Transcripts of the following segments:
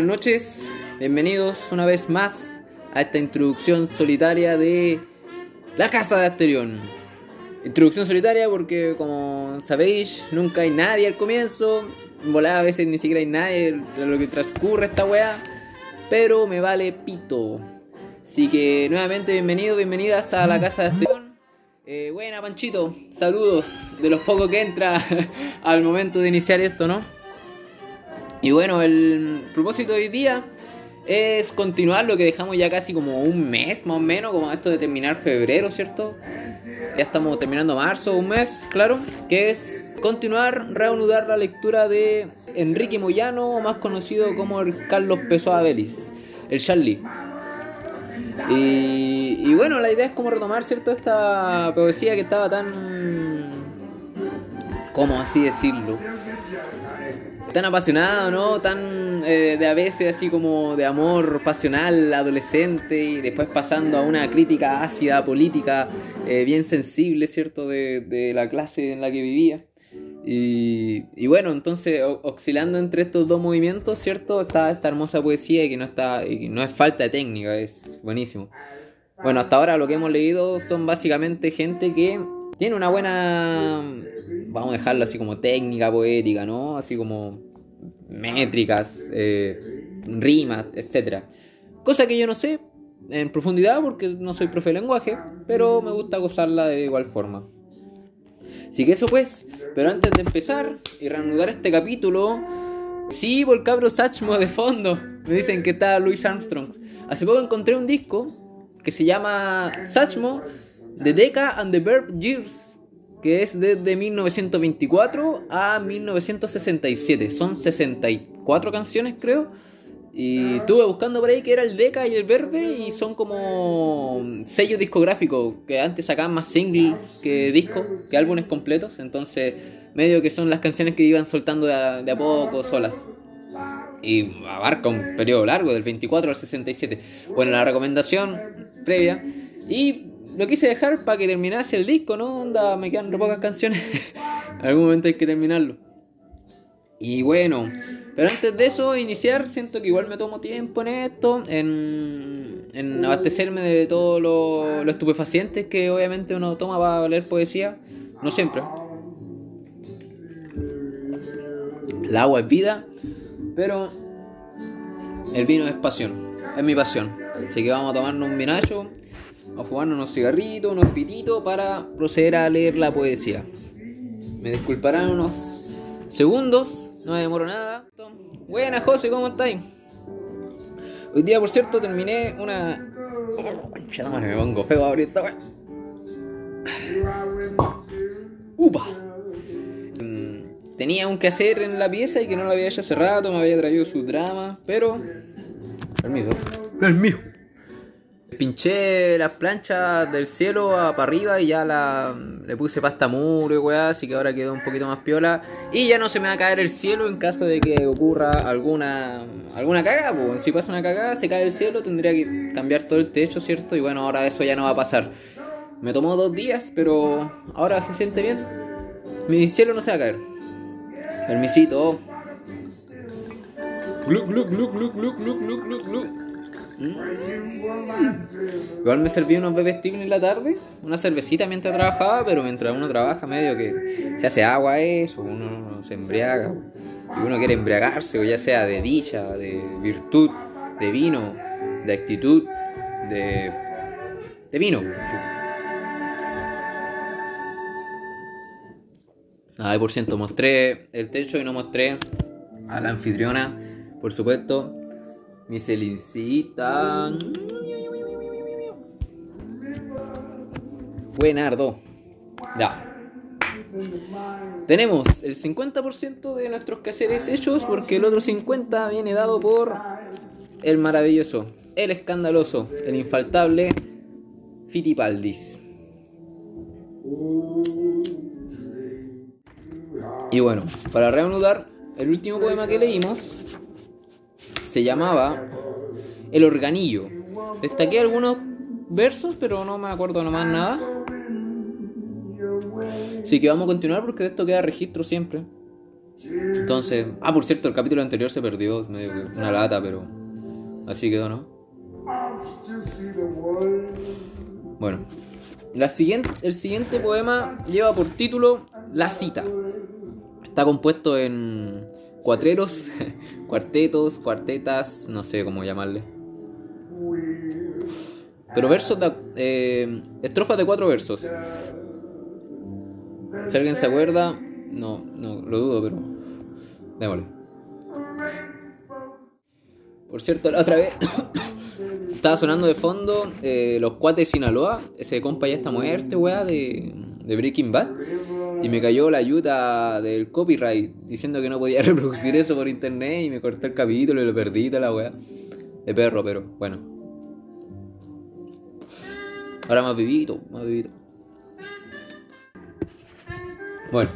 Buenas noches, bienvenidos una vez más a esta introducción solitaria de La Casa de Asterión. Introducción solitaria porque, como sabéis, nunca hay nadie al comienzo. Volada a veces ni siquiera hay nadie de lo que transcurre esta weá. Pero me vale pito. Así que nuevamente bienvenidos, bienvenidas a la Casa de Asterión. Eh, buena Panchito, saludos de los pocos que entra al momento de iniciar esto, ¿no? Y bueno, el propósito de hoy día es continuar lo que dejamos ya casi como un mes más o menos, como esto de terminar febrero, ¿cierto? Ya estamos terminando marzo, un mes, claro, que es continuar, reanudar la lectura de Enrique Moyano, más conocido como el Carlos Pessoa Vélez, el Charlie. Y, y bueno, la idea es como retomar, ¿cierto? Esta poesía que estaba tan... ¿Cómo así decirlo? Tan apasionado, ¿no? Tan eh, de a veces así como de amor pasional, adolescente, y después pasando a una crítica ácida, política, eh, bien sensible, ¿cierto? De, la clase en la que vivía. Y, y bueno, entonces oscilando entre estos dos movimientos, ¿cierto? Está esta hermosa poesía y que no, está, no es falta de técnica, es buenísimo. Bueno, hasta ahora lo que hemos leído son básicamente gente que tiene una buena, vamos a dejarlo así como técnica poética, ¿no? Así como métricas, eh, rimas, etc. Cosa que yo no sé en profundidad porque no soy profe de lenguaje, pero me gusta gozarla de igual forma. Así que eso pues, pero antes de empezar y reanudar este capítulo, sí, por cabro Sachmo de fondo, me dicen que está Louis Armstrong. Hace poco encontré un disco que se llama Sachmo The Deca and the Verb Years, que es desde 1924 a 1967. Son 64 canciones, creo. Y estuve buscando por ahí que era el Deca y el Verbe y son como sellos discográficos que antes sacaban más singles que discos, que álbumes completos. Entonces, medio que son las canciones que iban soltando de a, de a poco solas. Y abarca un periodo largo, del 24 al 67. Bueno, la recomendación previa. Y lo quise dejar para que terminase el disco, ¿no? Onda, me quedan re pocas canciones. en algún momento hay que terminarlo. Y bueno, pero antes de eso, iniciar, siento que igual me tomo tiempo en esto, en, abastecerme de todos los lo estupefacientes que obviamente uno toma para leer poesía. No siempre. El agua es vida, pero el vino es pasión, es mi pasión. Así que vamos a tomarnos un vinacho a fumarnos unos cigarritos, unos pititos para proceder a leer la poesía. Me disculparán unos segundos, no me demoro nada. Buenas, José, ¿cómo estáis? Hoy día, por cierto, terminé una. Me pongo feo esta ¡Upa! Mm, tenía un quehacer en la pieza y que no lo había hecho hace rato, me había traído su drama, pero. Permiso. Permiso pinché las planchas del cielo para arriba y ya la, le puse pasta muro y weá, así que ahora quedó un poquito más piola. Y ya no se me va a caer el cielo en caso de que ocurra alguna alguna cagada, pues. Si pasa una cagada, se cae el cielo, tendría que cambiar todo el techo, ¿cierto? Y bueno, ahora eso ya no va a pasar. Me tomó dos días, pero ahora se siente bien. Mi cielo no se va a caer. Permisito. Gluc, gluc, gluc, gluc, gluc, gluc, gluc, gluc. Mm. Igual me serví unos bebés en la tarde, una cervecita mientras trabajaba, pero mientras uno trabaja medio que se hace agua eso, uno se embriaga, y uno quiere embriagarse, o ya sea de dicha, de virtud, de vino, de actitud, de, de vino. Sí. Nada, por ciento mostré el techo y no mostré a la anfitriona, por supuesto, mi Celincita. Buenardo. Ya. Tenemos el 50% de nuestros quehaceres hechos porque el otro 50% viene dado por el maravilloso, el escandaloso, el infaltable Fitipaldis. Y bueno, para reanudar, el último poema que leímos se llamaba El Organillo. Destaqué algunos versos, pero no me acuerdo nomás nada. Así que vamos a continuar porque de esto queda registro siempre. Entonces, ah, por cierto, el capítulo anterior se perdió, es medio que una lata, pero así quedó, ¿no? Bueno, la siguiente, el siguiente poema lleva por título La cita. Está compuesto en cuatreros, cuartetos, cuartetas, no sé cómo llamarle. Pero versos de, eh, estrofas de cuatro versos. Si alguien se acuerda, no, no lo dudo, pero démosle. Por cierto, la otra vez estaba sonando de fondo eh, Los Cuates de Sinaloa. Ese compa ya está muerto, weá, de, de Breaking Bad. Y me cayó la ayuda del copyright diciendo que no podía reproducir eso por internet y me corté el capítulo y lo perdí de la weá. De perro, pero bueno. Ahora más vivito, más vivito. Bueno.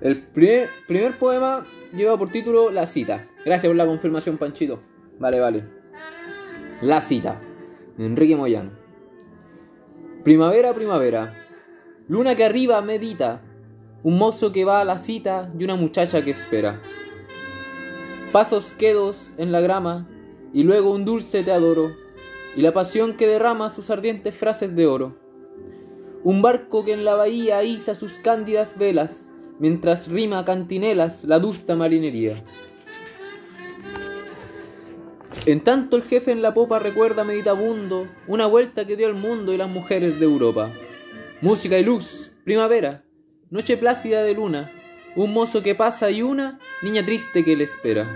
El primer, primer poema lleva por título La cita. Gracias por la confirmación, Panchito. Vale, vale. La cita. Enrique Moyano. Primavera, primavera. Luna que arriba medita. Un mozo que va a la cita y una muchacha que espera. Pasos quedos en la grama y luego un dulce te adoro y la pasión que derrama sus ardientes frases de oro. Un barco que en la bahía iza sus cándidas velas, mientras rima cantinelas la dusta marinería. En tanto el jefe en la popa recuerda meditabundo una vuelta que dio al mundo y las mujeres de Europa. Música y luz, primavera, noche plácida de luna, un mozo que pasa y una niña triste que le espera.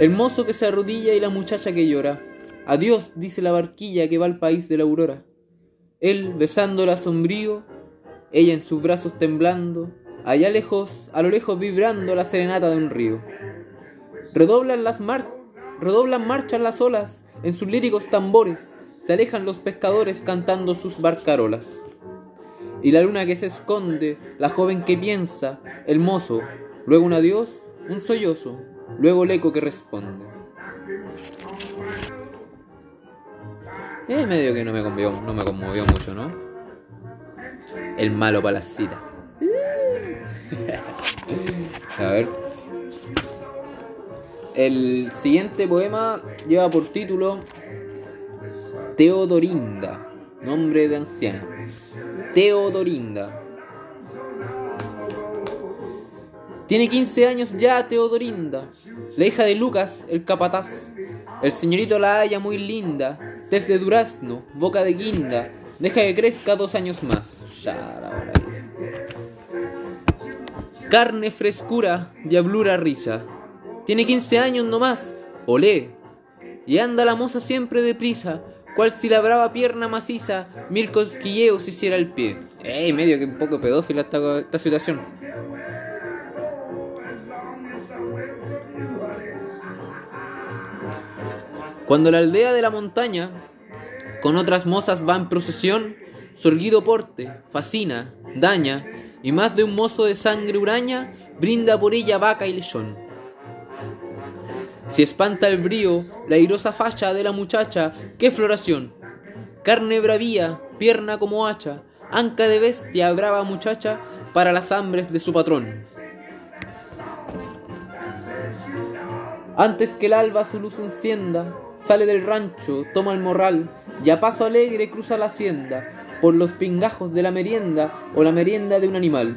El mozo que se arrodilla y la muchacha que llora. Adiós, dice la barquilla que va al país de la aurora. Él besándola sombrío, ella en sus brazos temblando, allá lejos, a lo lejos vibrando la serenata de un río. Redoblan las mar redoblan marchas las olas en sus líricos tambores, se alejan los pescadores cantando sus barcarolas. Y la luna que se esconde, la joven que piensa, el mozo, luego un adiós, un sollozo, luego el eco que responde. Es medio que no me conmovió, no me conmovió mucho, ¿no? El malo para la cita. A ver. El siguiente poema lleva por título Teodorinda, nombre de anciana. Teodorinda. Tiene 15 años ya Teodorinda, la hija de Lucas, el capataz. El señorito la halla muy linda, desde durazno, boca de guinda, deja que crezca dos años más. Carne, frescura, diablura, risa. Tiene 15 años no más, olé. Y anda la moza siempre deprisa, cual si la brava pierna maciza mil cosquilleos hiciera el pie. Ey, medio que un poco pedófila esta, esta situación. Cuando la aldea de la montaña con otras mozas va en procesión, sorguido porte, fascina, daña, y más de un mozo de sangre huraña brinda por ella vaca y lechón. Si espanta el brío, la airosa facha de la muchacha, qué floración. Carne bravía, pierna como hacha, anca de bestia, brava muchacha, para las hambres de su patrón. Antes que el alba su luz encienda, Sale del rancho, toma el morral y a paso alegre cruza la hacienda por los pingajos de la merienda o la merienda de un animal.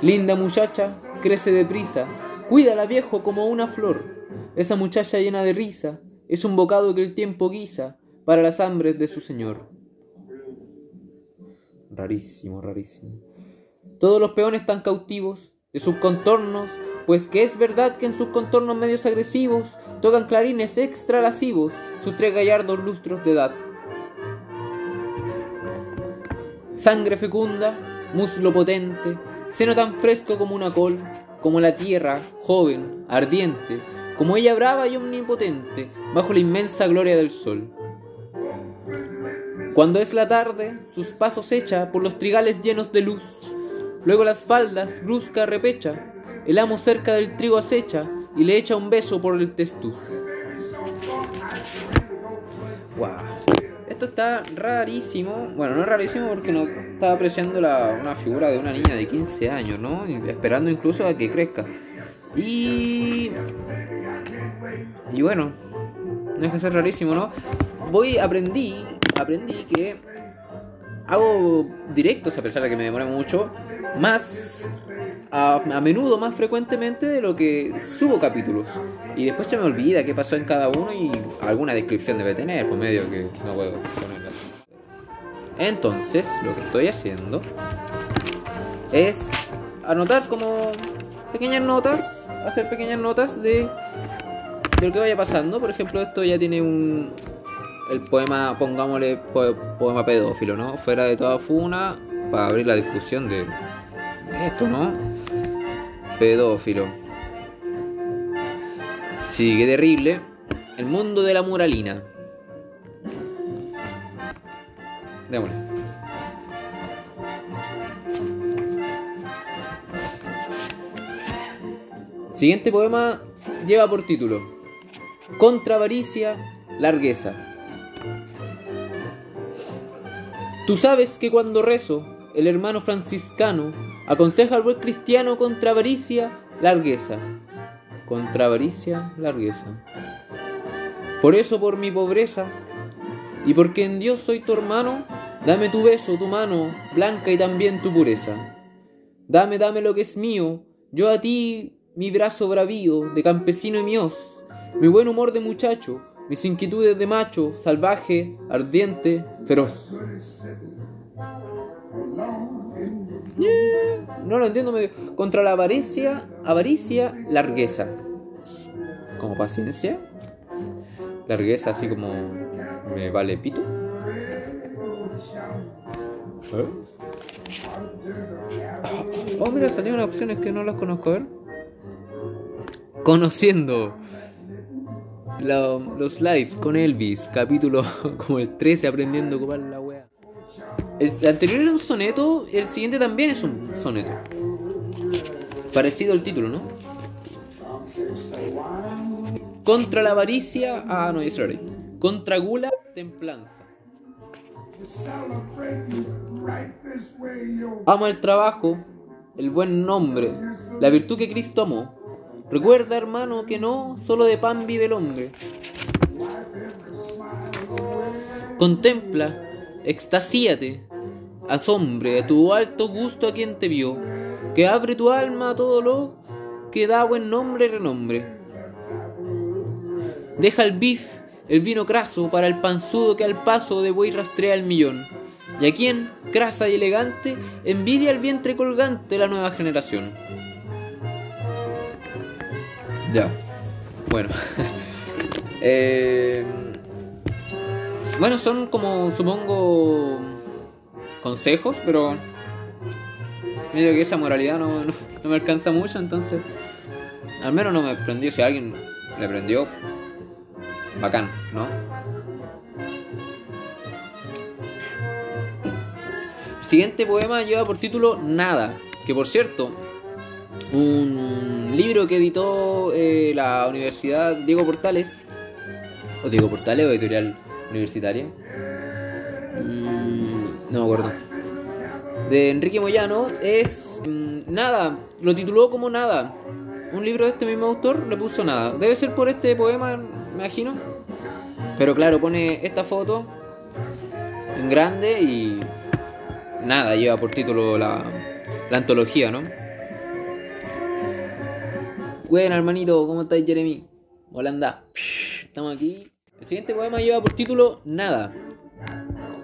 Linda muchacha, crece deprisa, cuídala viejo como una flor. Esa muchacha llena de risa es un bocado que el tiempo guisa para las hambres de su señor. Rarísimo, rarísimo. Todos los peones están cautivos de sus contornos pues que es verdad que en sus contornos medios agresivos tocan clarines extra lascivos sus tres gallardos lustros de edad. Sangre fecunda, muslo potente, seno tan fresco como una col, como la tierra, joven, ardiente, como ella brava y omnipotente, bajo la inmensa gloria del sol. Cuando es la tarde, sus pasos echa por los trigales llenos de luz, luego las faldas brusca repecha, el amo cerca del trigo acecha y le echa un beso por el testuz. Wow. Esto está rarísimo. Bueno, no es rarísimo porque no estaba apreciando la, una figura de una niña de 15 años, ¿no? Esperando incluso a que crezca. Y. Y bueno, no es que sea rarísimo, ¿no? Voy, aprendí, aprendí que hago directos a pesar de que me demore mucho, más a, menudo, más frecuentemente de lo que subo capítulos. Y después se me olvida qué pasó en cada uno y alguna descripción debe tener, por medio que no puedo ponerla. Entonces, lo que estoy haciendo es anotar como pequeñas notas, hacer pequeñas notas de, de lo que vaya pasando. Por ejemplo, esto ya tiene un, el poema, pongámosle poema pedófilo, ¿no? Fuera de toda funa, para abrir la discusión de esto, ¿no? Pedófilo. Sí, qué terrible. El mundo de la muralina. Démosle. Siguiente poema lleva por título Contra avaricia, largueza. Tú sabes que cuando rezo, el hermano franciscano aconseja al buen cristiano contra avaricia, largueza. Contra avaricia, largueza. Por eso, por mi pobreza, y porque en Dios soy tu hermano, dame tu beso, tu mano blanca y también tu pureza. Dame, dame lo que es mío, yo a ti mi brazo bravío de campesino y mios, mi buen humor de muchacho, mis inquietudes de macho, salvaje, ardiente, feroz. No lo entiendo medio. Contra la avaricia, avaricia, largueza. Como paciencia. Largueza así como me vale pito. Oh, mira, salieron opciones que no las conozco. A ver. Conociendo los lives con Elvis, capítulo como el 13, aprendiendo a ocupar la wea. El anterior era un soneto, el siguiente también es un soneto. Parecido al título, ¿no? Contra la avaricia. Ah, no, es Contra gula, templanza. Amo el trabajo, el buen nombre, la virtud que Cristo amó Recuerda, hermano, que no solo de pan vive el hombre. Contempla, extasíate, asombre a tu alto gusto a quien te vio, que abre tu alma a todo lo que da buen nombre y renombre. Deja el bif, el vino craso, para el panzudo que al paso de buey rastrea el millón, y a quien, crasa y elegante, envidia el vientre colgante la nueva generación. Ya. Bueno. Eh, bueno, son como, supongo, consejos, pero medio que esa moralidad no, no, me alcanza mucho, entonces al menos no me prendió. Si alguien le prendió, bacán, ¿no? El siguiente poema lleva por título Nada, que por cierto, un libro que editó eh, la Universidad Diego Portales, o Diego Portales o editorial universitaria, mm, no me acuerdo, de Enrique Moyano, es mm, nada, lo tituló como nada. Un libro de este mismo autor le puso nada. Debe ser por este poema, me imagino. Pero claro, pone esta foto en grande y nada, lleva por título la, la antología, ¿no? Bueno, hermanito, ¿cómo estáis, Jeremy? Hola, anda. Estamos aquí. El siguiente poema lleva por título Nada.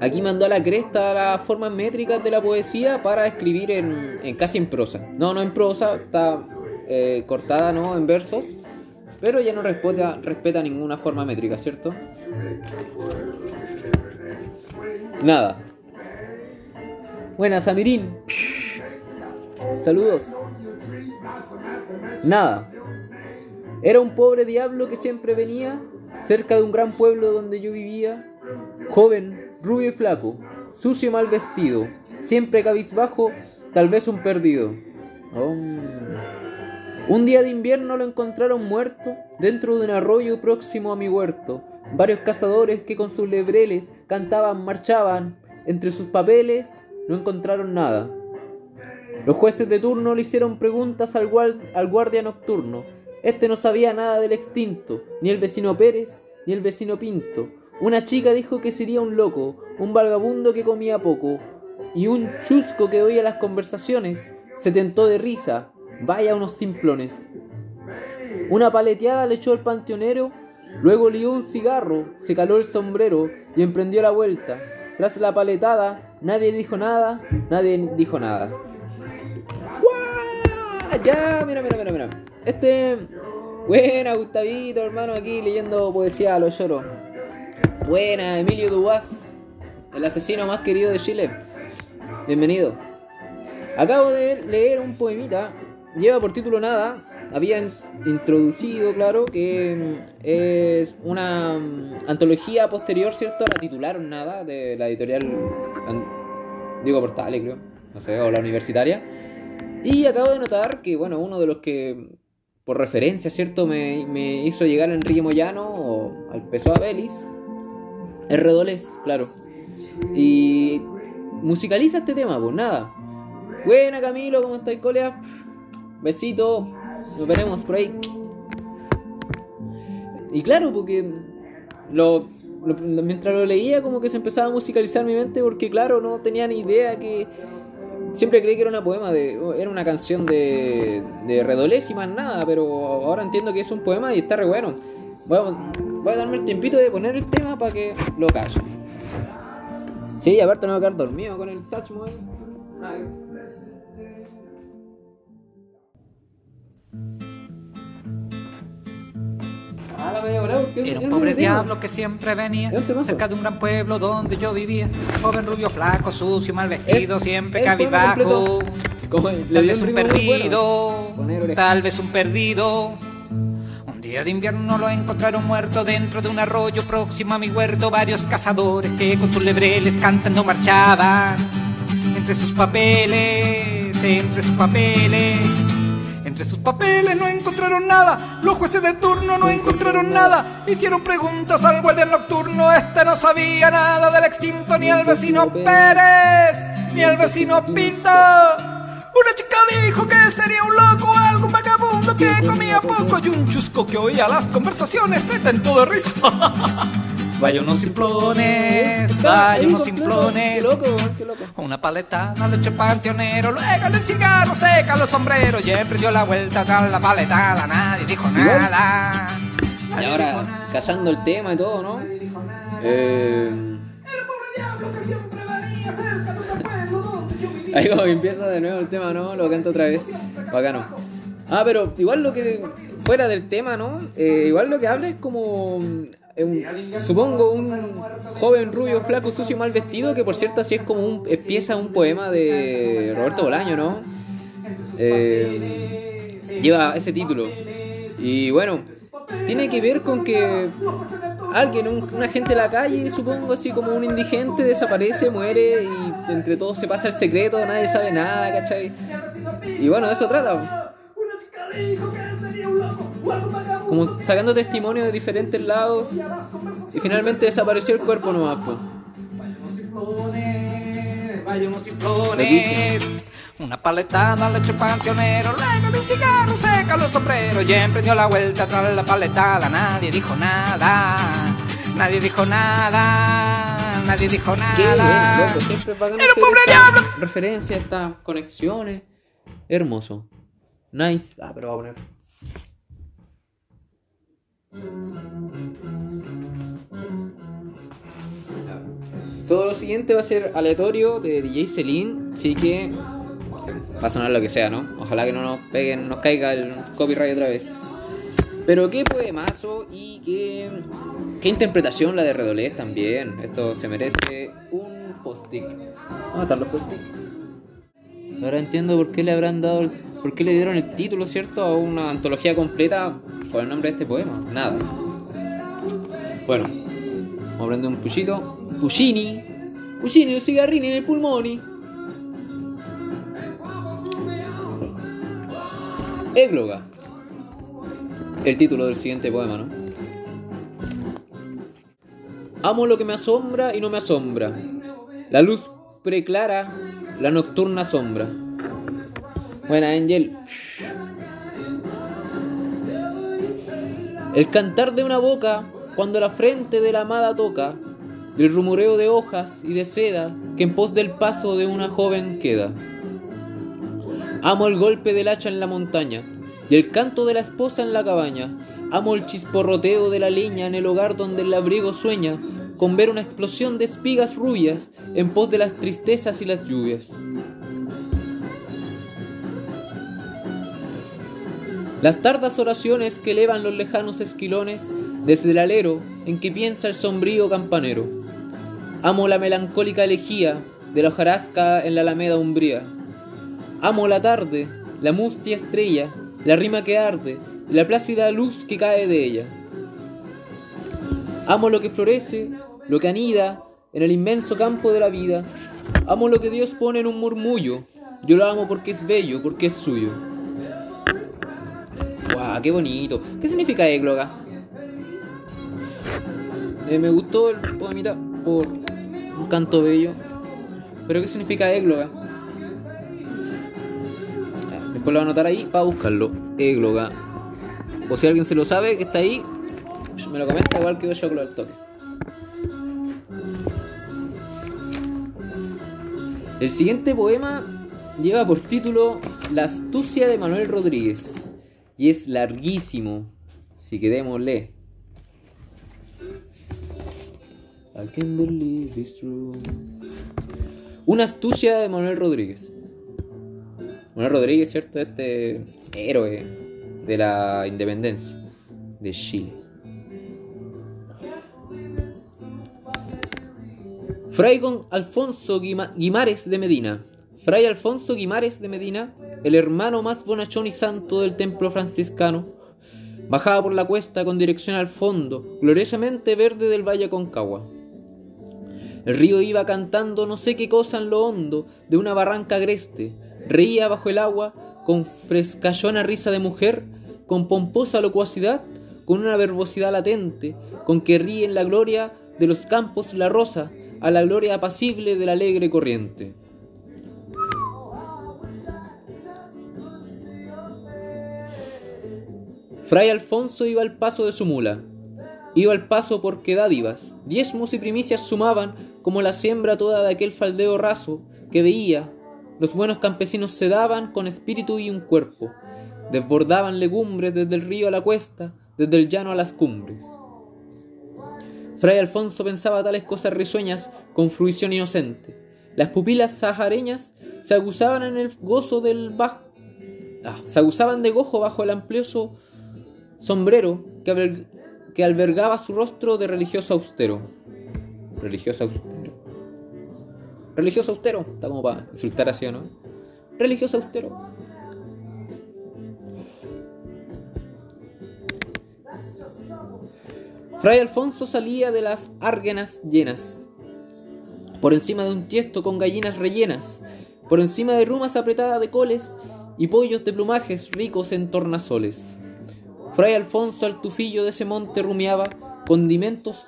Aquí mandó a la cresta las formas métricas de la poesía para escribir en, casi en prosa. No, no en prosa, está eh, cortada ¿no? en versos, pero ya no respeta, respeta ninguna forma métrica, ¿cierto? Nada. Buenas, Samirín. Saludos. Nada. Era un pobre diablo que siempre venía cerca de un gran pueblo donde yo vivía, joven, rubio y flaco, sucio y mal vestido, siempre cabizbajo, tal vez un perdido. Un día de invierno lo encontraron muerto dentro de un arroyo próximo a mi huerto. varios cazadores que con sus lebreles cantaban, marchaban. Entre sus papeles no encontraron nada. Los jueces de turno le hicieron preguntas al, al guardia nocturno. Este no sabía nada del extinto, ni el vecino Pérez, ni el vecino Pinto. Una chica dijo que sería un loco, un vagabundo que comía poco, y un chusco que oía las conversaciones se tentó de risa. Vaya unos simplones. Una paleteada le echó el panteonero, luego lió un cigarro, se caló el sombrero y emprendió la vuelta. Tras la paletada, nadie dijo nada, nadie dijo nada. Ya, mira, mira, mira, mira. Este. Buena, Gustavito, hermano, aquí leyendo poesía a los lloros. Buena, Emilio Dubois, el asesino más querido de Chile. Bienvenido. Acabo de leer un poemita, lleva por título Nada. Había introducido, claro, que mm, es una mm, antología posterior, ¿cierto? La titularon Nada, de la editorial, digo Portales, creo, no sé, o la universitaria. Y acabo de notar que, bueno, uno de los que por referencia, ¿cierto? Me, me hizo llegar Enrique Moyano o al Peso Belis. Es Redolés, claro. Y musicaliza este tema, pues nada. Buena Camilo, ¿cómo estáis, colea? Besito, nos veremos por ahí. Y claro, porque lo, mientras lo leía como que se empezaba a musicalizar mi mente porque claro, no tenía ni idea que Siempre creí que era una poema de. era una canción de. de Redolés y más nada, pero ahora entiendo que es un poema y está re bueno. Voy a, darme el tiempito de poner el tema para que lo calle. Sí, aparte no voy a quedar dormido con el Satchmo. Era un pobre diablo que siempre venía cerca de un gran pueblo donde yo vivía. Joven, rubio, flaco, sucio, mal vestido, siempre cabizbajo. Tal vez un perdido, tal vez un perdido. Un día de invierno lo encontraron muerto dentro de un arroyo próximo a mi huerto. Varios cazadores que con sus lebreles cantando marchaban. Entre sus papeles, entre sus papeles entre sus papeles no encontraron nada, los jueces de turno no encontraron nada. Hicieron preguntas al guardia nocturno, este no sabía nada del extinto, ni el vecino Pérez, ni el vecino Pinto. Una chica dijo que sería un loco, algún vagabundo que comía poco y un chusco que oía las conversaciones se tentó de risa. Vaya unos simplones, vaya unos simplones. Una paletada le echó panteonero, luego el cigarro seca los sombreros. Y emprendió la vuelta tras la paletada, nadie dijo nada. Y ahora, cazando el tema y todo, ¿no? Eh... Ahí como empieza de nuevo el tema, ¿no? Lo canto otra vez. Bacano. Ah, pero igual lo que. Fuera del tema, ¿no? Eh, igual lo que habla es como supongo un joven rubio, flaco, sucio, mal vestido, que por cierto así es como un, empieza un poema de Roberto Bolaño, ¿no? Eh, lleva ese título. Y bueno, tiene que ver con que alguien, un, una gente de la calle, supongo, así como un indigente, desaparece, muere y entre todos se pasa el secreto, nadie sabe nada, ¿cachai? Y bueno, de eso trata como sacando testimonio de diferentes lados y finalmente desapareció el cuerpo nomás pues. Una paletada le echó panteonero, luego de un cigarro seca los sombreros y emprendió la vuelta tras la paletada. Nadie dijo nada, nadie dijo nada, nadie dijo nada. Qué bien, Era un pobre diablo. Referencia, estas conexiones. Hermoso. Nice. Ah, pero va a poner. Todo lo siguiente va a ser aleatorio de DJ Celine, así que va a sonar lo que sea, ¿no? Ojalá que no nos peguen, nos caiga el copyright otra vez. Pero qué poemazo y qué, qué interpretación la de Redolés también. Esto se merece un post-it. ¿Dónde están los post-it? Ahora entiendo por qué le habrán dado el ¿Por qué le dieron el título, cierto, a una antología completa con el nombre de este poema? Nada. Bueno, vamos a prender un puchito. Puccini. Puccini, un cigarrini en el pulmoni. Égloga. El título del siguiente poema, ¿no? Amo lo que me asombra y no me asombra. La luz preclara, la nocturna sombra. Buena, Angel. El cantar de una boca cuando la frente de la amada toca, del rumoreo de hojas y de seda que en pos del paso de una joven queda. Amo el golpe del hacha en la montaña y el canto de la esposa en la cabaña. Amo el chisporroteo de la leña en el hogar donde el labriego sueña con ver una explosión de espigas rubias en pos de las tristezas y las lluvias. Las tardas oraciones que elevan los lejanos esquilones desde el alero en que piensa el sombrío campanero. Amo la melancólica elegía de la hojarasca en la alameda umbría. Amo la tarde, la mustia estrella, la rima que arde, la plácida luz que cae de ella. Amo lo que florece, lo que anida en el inmenso campo de la vida. Amo lo que Dios pone en un murmullo. Yo lo amo porque es bello, porque es suyo. ¡Guau! ¡Qué bonito! ¿Qué significa égloga? Eh, me gustó el poemita por un canto bello. ¿Pero qué significa égloga? Después lo voy a anotar ahí para buscarlo. Égloga. O si alguien se lo sabe, que está ahí, me lo comenta igual que yo con el toque. El siguiente poema lleva por título La astucia de Manuel Rodríguez y es larguísimo, así que démosle. I believe it's true. Una astucia de Manuel Rodríguez. Manuel Rodríguez, ¿cierto? Este héroe de la independencia de Chile. Fray Alfonso Guimares de Medina. Fray Alfonso Guimares de Medina, el hermano más bonachón y santo del templo franciscano, bajaba por la cuesta con dirección al fondo, gloriosamente verde del valle Concagua. El río iba cantando no sé qué cosa en lo hondo de una barranca agreste, reía bajo el agua con frescallona risa de mujer, con pomposa locuacidad, con una verbosidad latente, con que ríe en la gloria de los campos la rosa, a la gloria apacible de la alegre corriente. Fray Alfonso iba al paso de su mula. Iba al paso porque dádivas, diezmos y primicias sumaban como la siembra toda de aquel faldeo raso que veía. Los buenos campesinos se daban con espíritu y un cuerpo. Desbordaban legumbres desde el río a la cuesta, desde el llano a las cumbres. Fray Alfonso pensaba tales cosas risueñas con fruición inocente. Las pupilas sahareñas se aguzaban en el gozo del bajo. Ah, se aguzaban de gojo bajo el amplioso sombrero que, albergaba su rostro de religioso austero. Religioso austero. Religioso austero. Está como para insultar así, ¿no? Religioso austero. Fray Alfonso salía de las árgenas llenas, por encima de un tiesto con gallinas rellenas, por encima de rumas apretadas de coles y pollos de plumajes ricos en tornasoles. Fray Alfonso al tufillo de ese monte rumiaba condimentos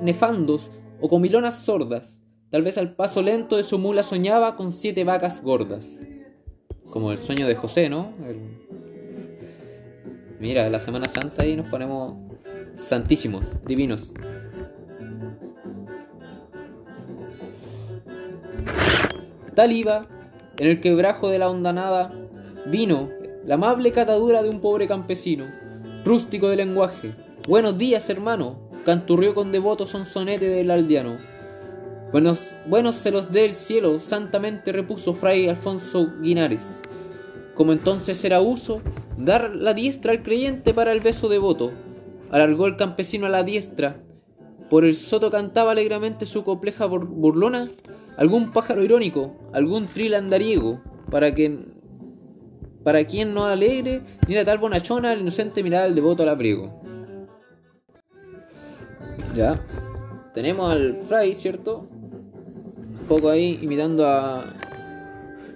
nefandos o comilonas sordas. Tal vez al paso lento de su mula soñaba con siete vacas gordas. Como el sueño de José, ¿no? Mira, la Semana Santa ahí nos ponemos santísimos, divinos. Tal iba, en el quebrajo de la hondanada, vino la amable catadura de un pobre campesino, rústico de lenguaje. Buenos días, hermano, canturrió con devoto sonsonete del aldeano. Buenos, buenos se los dé el cielo, santamente repuso fray Alfonso Guinares. Como entonces era uso, dar la diestra al creyente para el beso devoto, Alargó el campesino a la diestra. Por el soto cantaba alegremente su compleja burlona. Algún pájaro irónico, algún tril andariego, para que para quien no alegre, ni era tal bonachona, el inocente mirada el devoto al abrigo. Ya. Tenemos al fray, ¿cierto? Un poco ahí imitando a,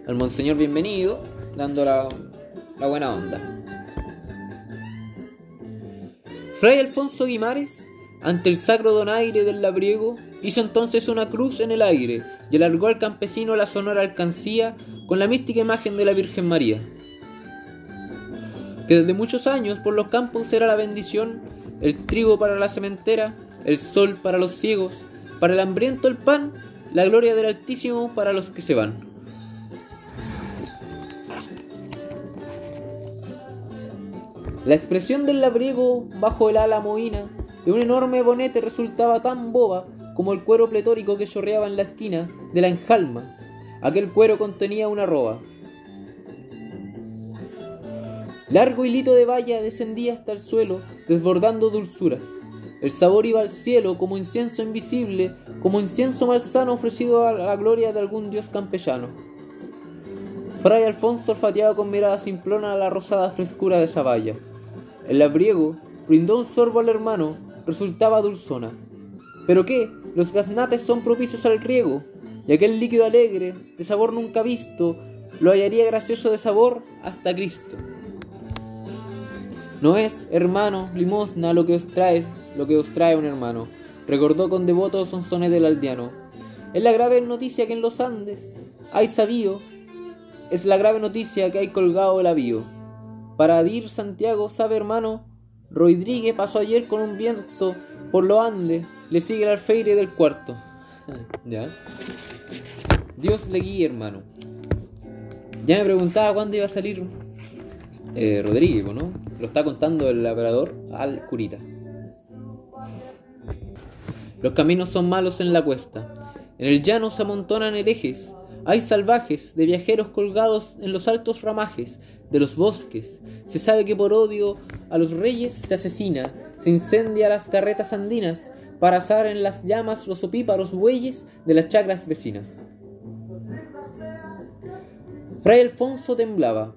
al monseñor bienvenido, dando la, la buena onda. Fray Alfonso Guimares ante el sacro donaire del labriego, hizo entonces una cruz en el aire y alargó al campesino la sonora alcancía con la mística imagen de la Virgen María. Que desde muchos años por los campos era la bendición, el trigo para la cementera, el sol para los ciegos, para el hambriento el pan, la gloria del Altísimo para los que se van. La expresión del labriego bajo el ala mohina de un enorme bonete resultaba tan boba como el cuero pletórico que chorreaba en la esquina de la enjalma. Aquel cuero contenía una roba. Largo hilito de valla descendía hasta el suelo, desbordando dulzuras. El sabor iba al cielo como incienso invisible, como incienso malsano ofrecido a la gloria de algún dios campellano. Fray Alfonso olfateaba con mirada simplona la rosada frescura de esa. El labriego brindó un sorbo al hermano, resultaba dulzona. ¿Pero qué? Los gaznates son propicios al riego, y aquel líquido alegre, de sabor nunca visto, lo hallaría gracioso de sabor hasta Cristo. No es, hermano, limosna lo que os trae, lo que os trae un hermano, recordó con devoto sonsones del aldeano. Es la grave noticia que en los Andes hay sabío, es la grave noticia que hay colgado el avío. Para dir Santiago, sabe hermano, Rodríguez pasó ayer con un viento por lo Andes, le sigue el alfeire del cuarto. ¿Ya? Dios le guíe, hermano. Ya me preguntaba cuándo iba a salir eh, Rodríguez, ¿no? Lo está contando el labrador al curita. Los caminos son malos en la cuesta. En el llano se amontonan herejes. Hay salvajes de viajeros colgados en los altos ramajes de los bosques. Se sabe que por odio a los reyes se asesina, se incendia las carretas andinas para asar en las llamas los opíparos bueyes de las chacras vecinas. Fray Alfonso temblaba.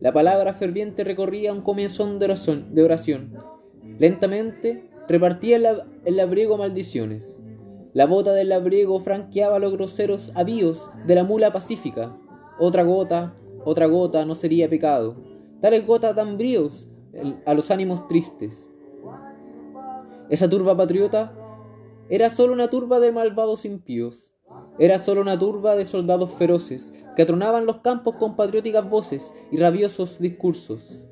La palabra ferviente recorría un comenzón de oración. Lentamente repartía el labriego maldiciones. La bota del labriego franqueaba los groseros avíos de la mula pacífica. Otra gota, otra gota no sería pecado. Tales gotas dan bríos a los ánimos tristes. Esa turba patriota era solo una turba de malvados impíos. Era solo una turba de soldados feroces que atronaban los campos con patrióticas voces y rabiosos discursos.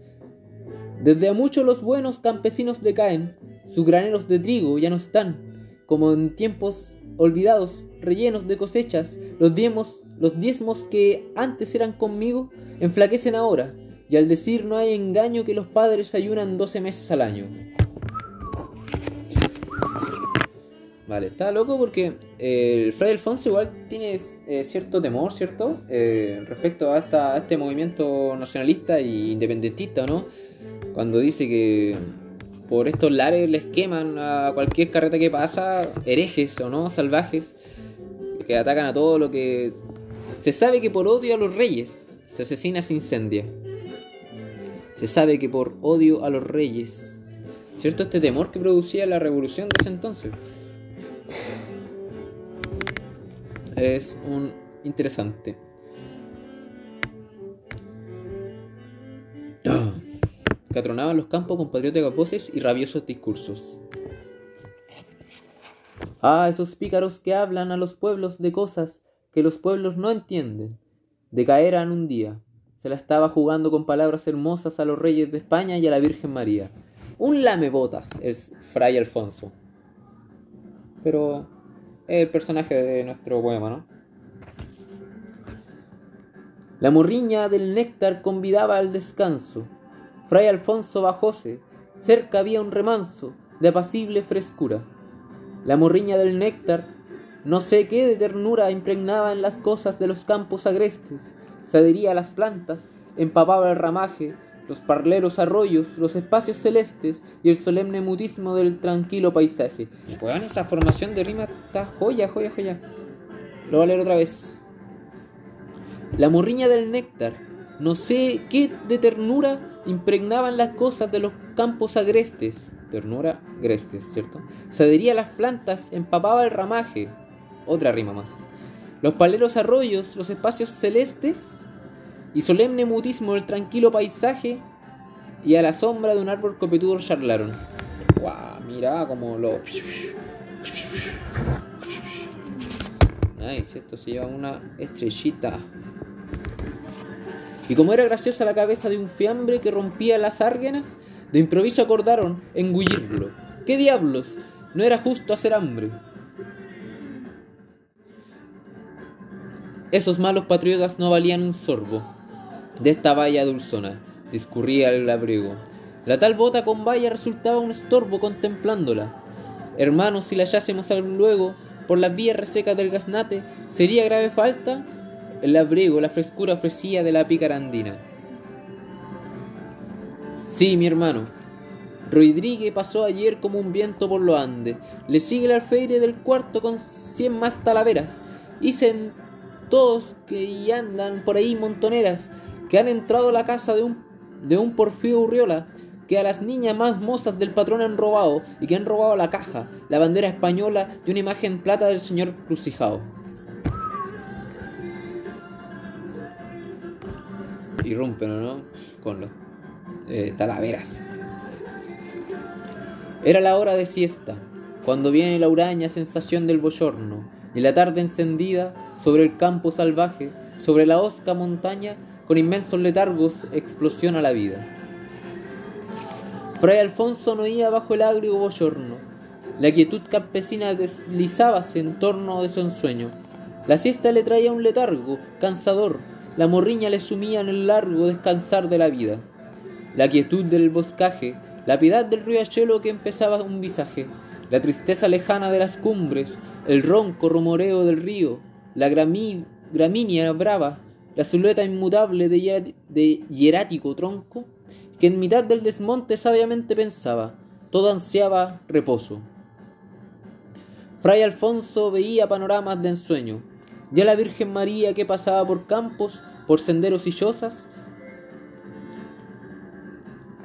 Desde a muchos los buenos campesinos decaen, sus graneros de trigo ya no están, como en tiempos olvidados, rellenos de cosechas, los diezmos, los diezmos que antes eran conmigo, enflaquecen ahora, y al decir no hay engaño que los padres ayunan doce meses al año. Vale, está loco porque eh, el Fray Alfonso igual tiene eh, cierto temor, ¿cierto? Eh, respecto a, esta, este movimiento nacionalista e independentista, ¿no? Cuando dice que por estos lares les queman a cualquier carreta que pasa, herejes o no, salvajes, que atacan a todo lo que... Se sabe que por odio a los reyes se asesina, se incendia. Se sabe que por odio a los reyes, ¿cierto? Este temor que producía la revolución de ese entonces. Es un interesante. Catronaban los campos con patrióticas voces y rabiosos discursos. Ah, esos pícaros que hablan a los pueblos de cosas que los pueblos no entienden. Decaerán un día. Se la estaba jugando con palabras hermosas a los reyes de España y a la Virgen María. Un lamebotas es Fray Alfonso. Pero el personaje de nuestro poema, ¿no? La morriña del néctar convidaba al descanso. Fray Alfonso bajóse, cerca había un remanso de apacible frescura. La morriña del néctar, no sé qué de ternura impregnaba en las cosas de los campos agrestes, se adhería a las plantas, empapaba el ramaje, los parleros arroyos, los espacios celestes y el solemne mutismo del tranquilo paisaje. Bueno, esa formación de rima está joya, joya, joya. Lo voy a leer otra vez. La morriña del néctar, no sé qué de ternura impregnaban las cosas de los campos agrestes. Ternura, agrestes, ¿cierto? Se adhería a las plantas, empapaba el ramaje. Otra rima más. Los paleros arroyos, los espacios celestes y solemne mutismo del tranquilo paisaje y a la sombra de un árbol copetudo charlaron. ¡Wow! Miraba como lo. Nice, esto se lleva una estrellita. Y como era graciosa la cabeza de un fiambre que rompía las árguenas, de improviso acordaron engullirlo. ¿Qué diablos? No era justo hacer hambre. Esos malos patriotas no valían un sorbo. De esta valla dulzona, discurría el labriego. La tal bota con valla resultaba un estorbo contemplándola. Hermanos, si la hallásemos luego por las vías resecas del gaznate, sería grave falta el labriego, la frescura ofrecía de la picarandina. Sí, mi hermano. Rodrigue pasó ayer como un viento por los Andes. Le sigue el alfeire del cuarto con cien más talaveras. Dicen todos que andan por ahí montoneras, que han entrado a la casa de un, de un Porfío Urriola, que a las niñas más mozas del patrón han robado y que han robado la caja, la bandera española y una imagen plata del señor crucijado. Y rompen, ¿no? Con los eh, talaveras. Era la hora de siesta, cuando viene la huraña sensación del bochorno, y la tarde encendida sobre el campo salvaje, sobre la osca montaña, con inmensos letargos explosiona la vida. Fray Alfonso no oía bajo el agrio bochorno. La quietud campesina deslizábase en torno de su ensueño. La siesta le traía un letargo cansador, la morriña le sumía en el largo descansar de la vida la quietud del boscaje, la piedad del riachuelo que empezaba un visaje, la tristeza lejana de las cumbres, el ronco rumoreo del río, la gramínea brava, la silueta inmutable de, hierático tronco, que en mitad del desmonte sabiamente pensaba, todo ansiaba reposo. Fray Alfonso veía panoramas de ensueño, ya la Virgen María que pasaba por campos, por senderos y chozas,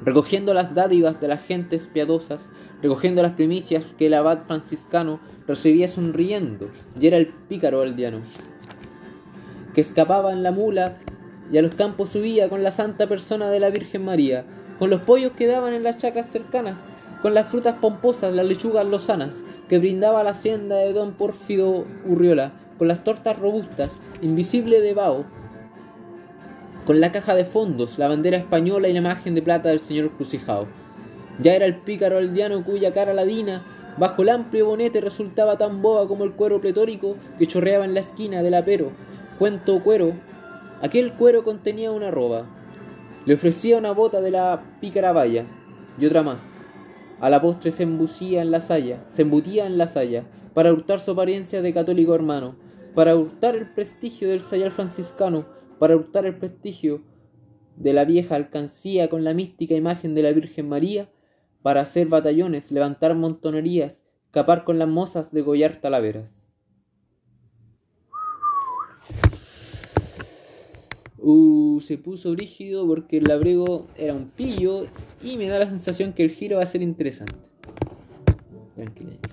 recogiendo las dádivas de las gentes piadosas, recogiendo las primicias que el abad franciscano recibía sonriendo, y era el pícaro aldeano, que escapaba en la mula y a los campos subía con la santa persona de la Virgen María, con los pollos que daban en las chacras cercanas, con las frutas pomposas, las lechugas lozanas, que brindaba la hacienda de don Pórfido Urriola, con las tortas robustas, invisible de vaho, con la caja de fondos, la bandera española y la imagen de plata del señor crucijado. Ya era el pícaro aldeano cuya cara ladina, bajo el amplio bonete, resultaba tan boba como el cuero pletórico que chorreaba en la esquina del apero. Cuento cuero, aquel cuero contenía una roba. Le ofrecía una bota de la pícara valla y otra más. A la postre se embucía en la saya, se embutía en la saya, para hurtar su apariencia de católico hermano, para hurtar el prestigio del sayal franciscano, para hurtar el prestigio de la vieja alcancía con la mística imagen de la Virgen María, para hacer batallones, levantar montonerías, capar con las mozas, degollar talaveras. Uh, se puso rígido porque el labrego era un pillo y me da la sensación que el giro va a ser interesante. Tranquilízate.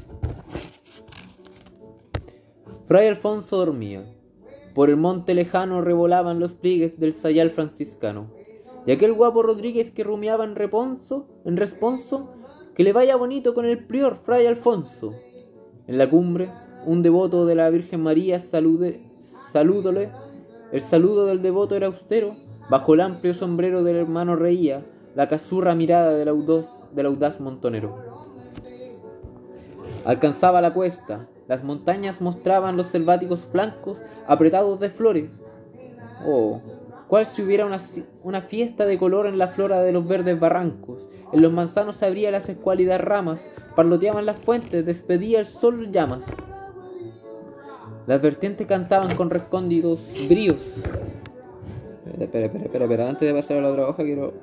Fray Alfonso dormía. Por el monte lejano revolaban los pliegues del sayal franciscano. Y aquel guapo Rodríguez que rumiaba en reponso, en responso, que le vaya bonito con el prior Fray Alfonso. En la cumbre, un devoto de la Virgen María salude, salúdole. El saludo del devoto era austero. Bajo el amplio sombrero del hermano reía la casurra mirada del audaz, montonero. Alcanzaba la cuesta, las montañas mostraban los selváticos flancos apretados de flores. Oh, cual si hubiera una, fiesta de color en la flora de los verdes barrancos. En los manzanos se abrían las escuálidas ramas, parloteaban las fuentes, despedía el sol llamas. Las vertientes cantaban con recónditos bríos. Espera, espera, espera, espera, antes de pasar a la otra hoja quiero...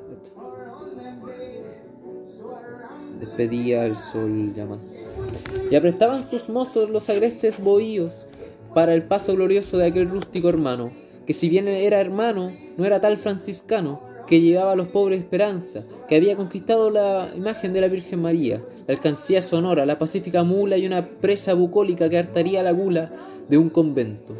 Despedía el sol llamas y aprestaban sus mozos los agrestes bohíos para el paso glorioso de aquel rústico hermano, que si bien era hermano, no era tal franciscano, que llevaba a los pobres esperanza, que había conquistado la imagen de la Virgen María, la alcancía sonora, la pacífica mula y una presa bucólica que hartaría la gula de un convento.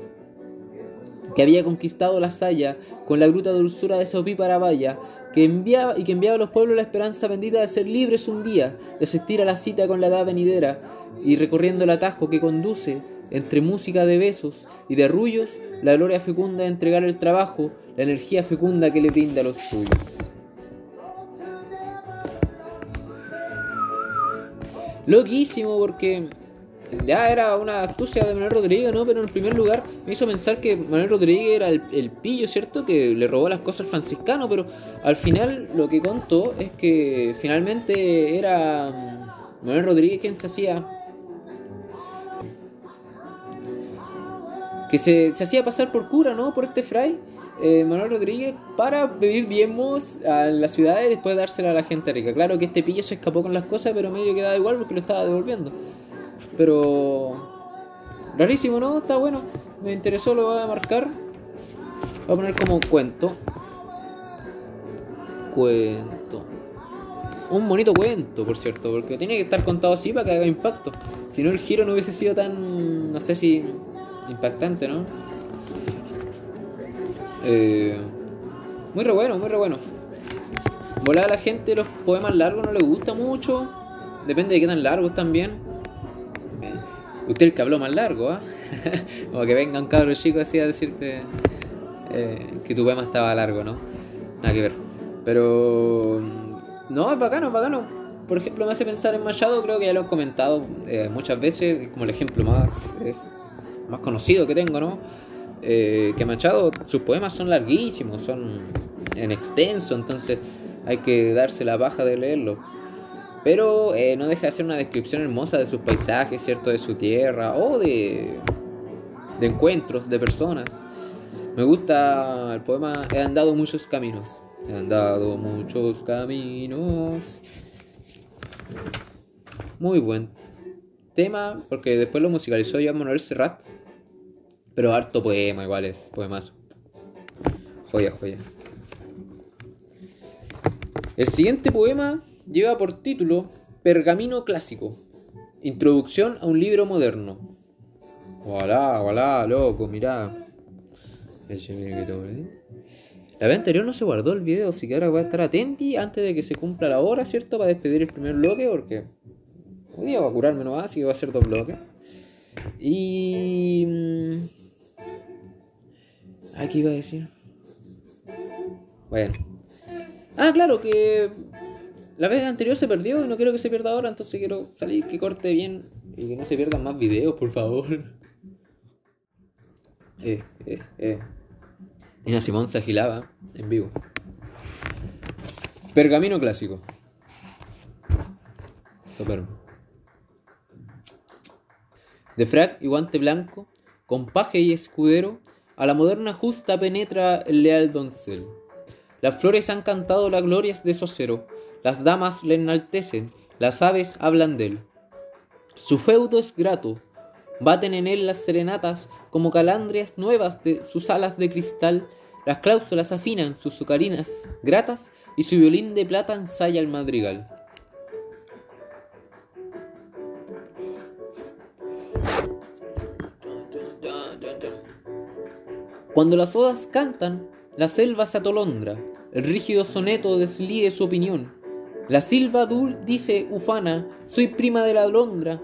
que había conquistado la saya con la gruta dulzura de esa opípara valla, que enviaba y que enviaba a los pueblos la esperanza bendita de ser libres un día, de asistir a la cita con la edad venidera, y recorriendo el atajo que conduce entre música de besos y de arrullos, la gloria fecunda de entregar el trabajo, la energía fecunda que le brinda a los suyos. Loquísimo porque ya era una astucia de Manuel Rodríguez, ¿no? Pero en primer lugar me hizo pensar que Manuel Rodríguez era el, pillo, ¿cierto? Que le robó las cosas al franciscano, pero al final lo que contó es que finalmente era mm, Manuel Rodríguez quien se hacía... Que se, hacía pasar por cura, ¿no? Por este fray. Eh, Manuel Rodríguez para pedir diezmos a la ciudad y después dársela a la gente rica. Claro que este pillo se escapó con las cosas, pero medio quedaba igual porque lo estaba devolviendo. Pero. Rarísimo, ¿no? Está bueno. Me interesó, lo voy a marcar. Voy a poner como cuento. Cuento. Un bonito cuento, por cierto, porque tiene que estar contado así para que haga impacto. Si no, el giro no hubiese sido tan. No sé si. impactante, ¿no? Eh, muy re bueno, muy re bueno. Volar a la gente los poemas largos no le gusta mucho. Depende de qué tan largos también. Usted el que habló más largo, ¿ah? Como que venga un cabro chico así a decirte eh, que tu poema estaba largo, ¿no? Nada que ver. Pero. No, es bacano, es bacano. Por ejemplo, me hace pensar en Machado, creo que ya lo he comentado eh, muchas veces, como el ejemplo más, más conocido que tengo, ¿no? Eh, que Machado, sus poemas son larguísimos, son en extenso, entonces hay que darse la baja de leerlo. Pero eh, no deja de ser una descripción hermosa de sus paisajes, ¿cierto? De su tierra o de, de encuentros de personas. Me gusta el poema He andado muchos caminos. He andado muchos caminos. Muy buen tema, porque después lo musicalizó ya Manuel Serrat. Pero harto poema, igual es poemas. Joya, joya. El siguiente poema lleva por título Pergamino Clásico, Introducción a un libro moderno. Hola, hola, loco, mirá. La vez anterior no se guardó el video, así que ahora voy a estar atenti antes de que se cumpla la hora, ¿cierto? Para despedir el primer bloque, porque hoy día va a curarme nomás, así que va a ser dos bloques. Y. Mm, Aquí iba a decir. Bueno. Ah, claro, que la vez anterior se perdió y no quiero que se pierda ahora, entonces quiero salir que corte bien y que no se pierdan más videos, por favor. Eh, eh, eh. Nina Simón se agilaba en vivo. Pergamino clásico. Superbo. De frac y guante blanco, con paje y escudero, a la moderna justa penetra el leal doncel. Las flores han cantado las glorias de su acero las damas le enaltecen, las aves hablan de él. Su feudo es grato, baten en él las serenatas como calandrias nuevas de sus alas de cristal, las cláusulas afinan sus sucarinas gratas y su violín de plata ensaya el madrigal. Cuando las odas cantan, la selva se atolondra, el rígido soneto deslíe su opinión, la silva dul dice ufana, soy prima de la alondra.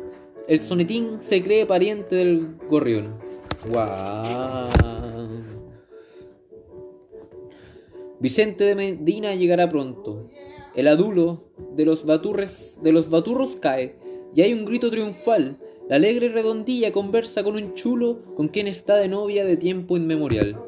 El sonetín se cree pariente del gorrión. Wow. Vicente de Medina llegará pronto. El adulo de los baturres de los baturros cae y hay un grito triunfal. La alegre redondilla conversa con un chulo con quien está de novia de tiempo inmemorial.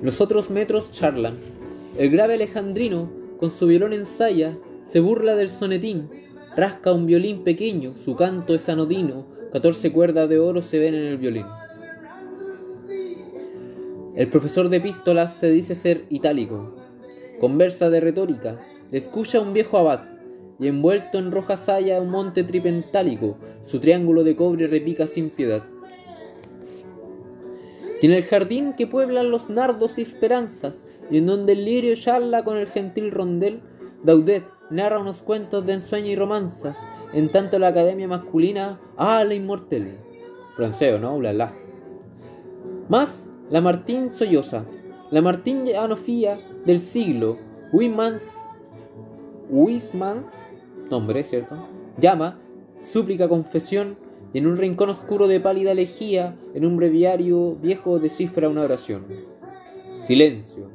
Los otros metros charlan. El grave alejandrino, con su violón ensaya, se burla del sonetín, rasca un violín pequeño, su canto es anodino, catorce cuerdas de oro se ven en el violín. El profesor de epístolas se dice ser itálico, conversa de retórica, le escucha un viejo abad, y envuelto en roja saya un monte tripentálico, su triángulo de cobre repica sin piedad. Y en el jardín que pueblan los nardos y esperanzas, y en donde el lirio charla con el gentil rondel, Daudet narra unos cuentos de ensueño y romanzas, en tanto la academia masculina, ¡ah, la inmortal! francés, ¿no? Ulala. Más la Martín Solloza, la Martín Anofía del siglo, Wismans, Wismans, nombre, ¿cierto? Llama, súplica, confesión, y en un rincón oscuro de pálida lejía, en un breviario viejo descifra una oración. Silencio.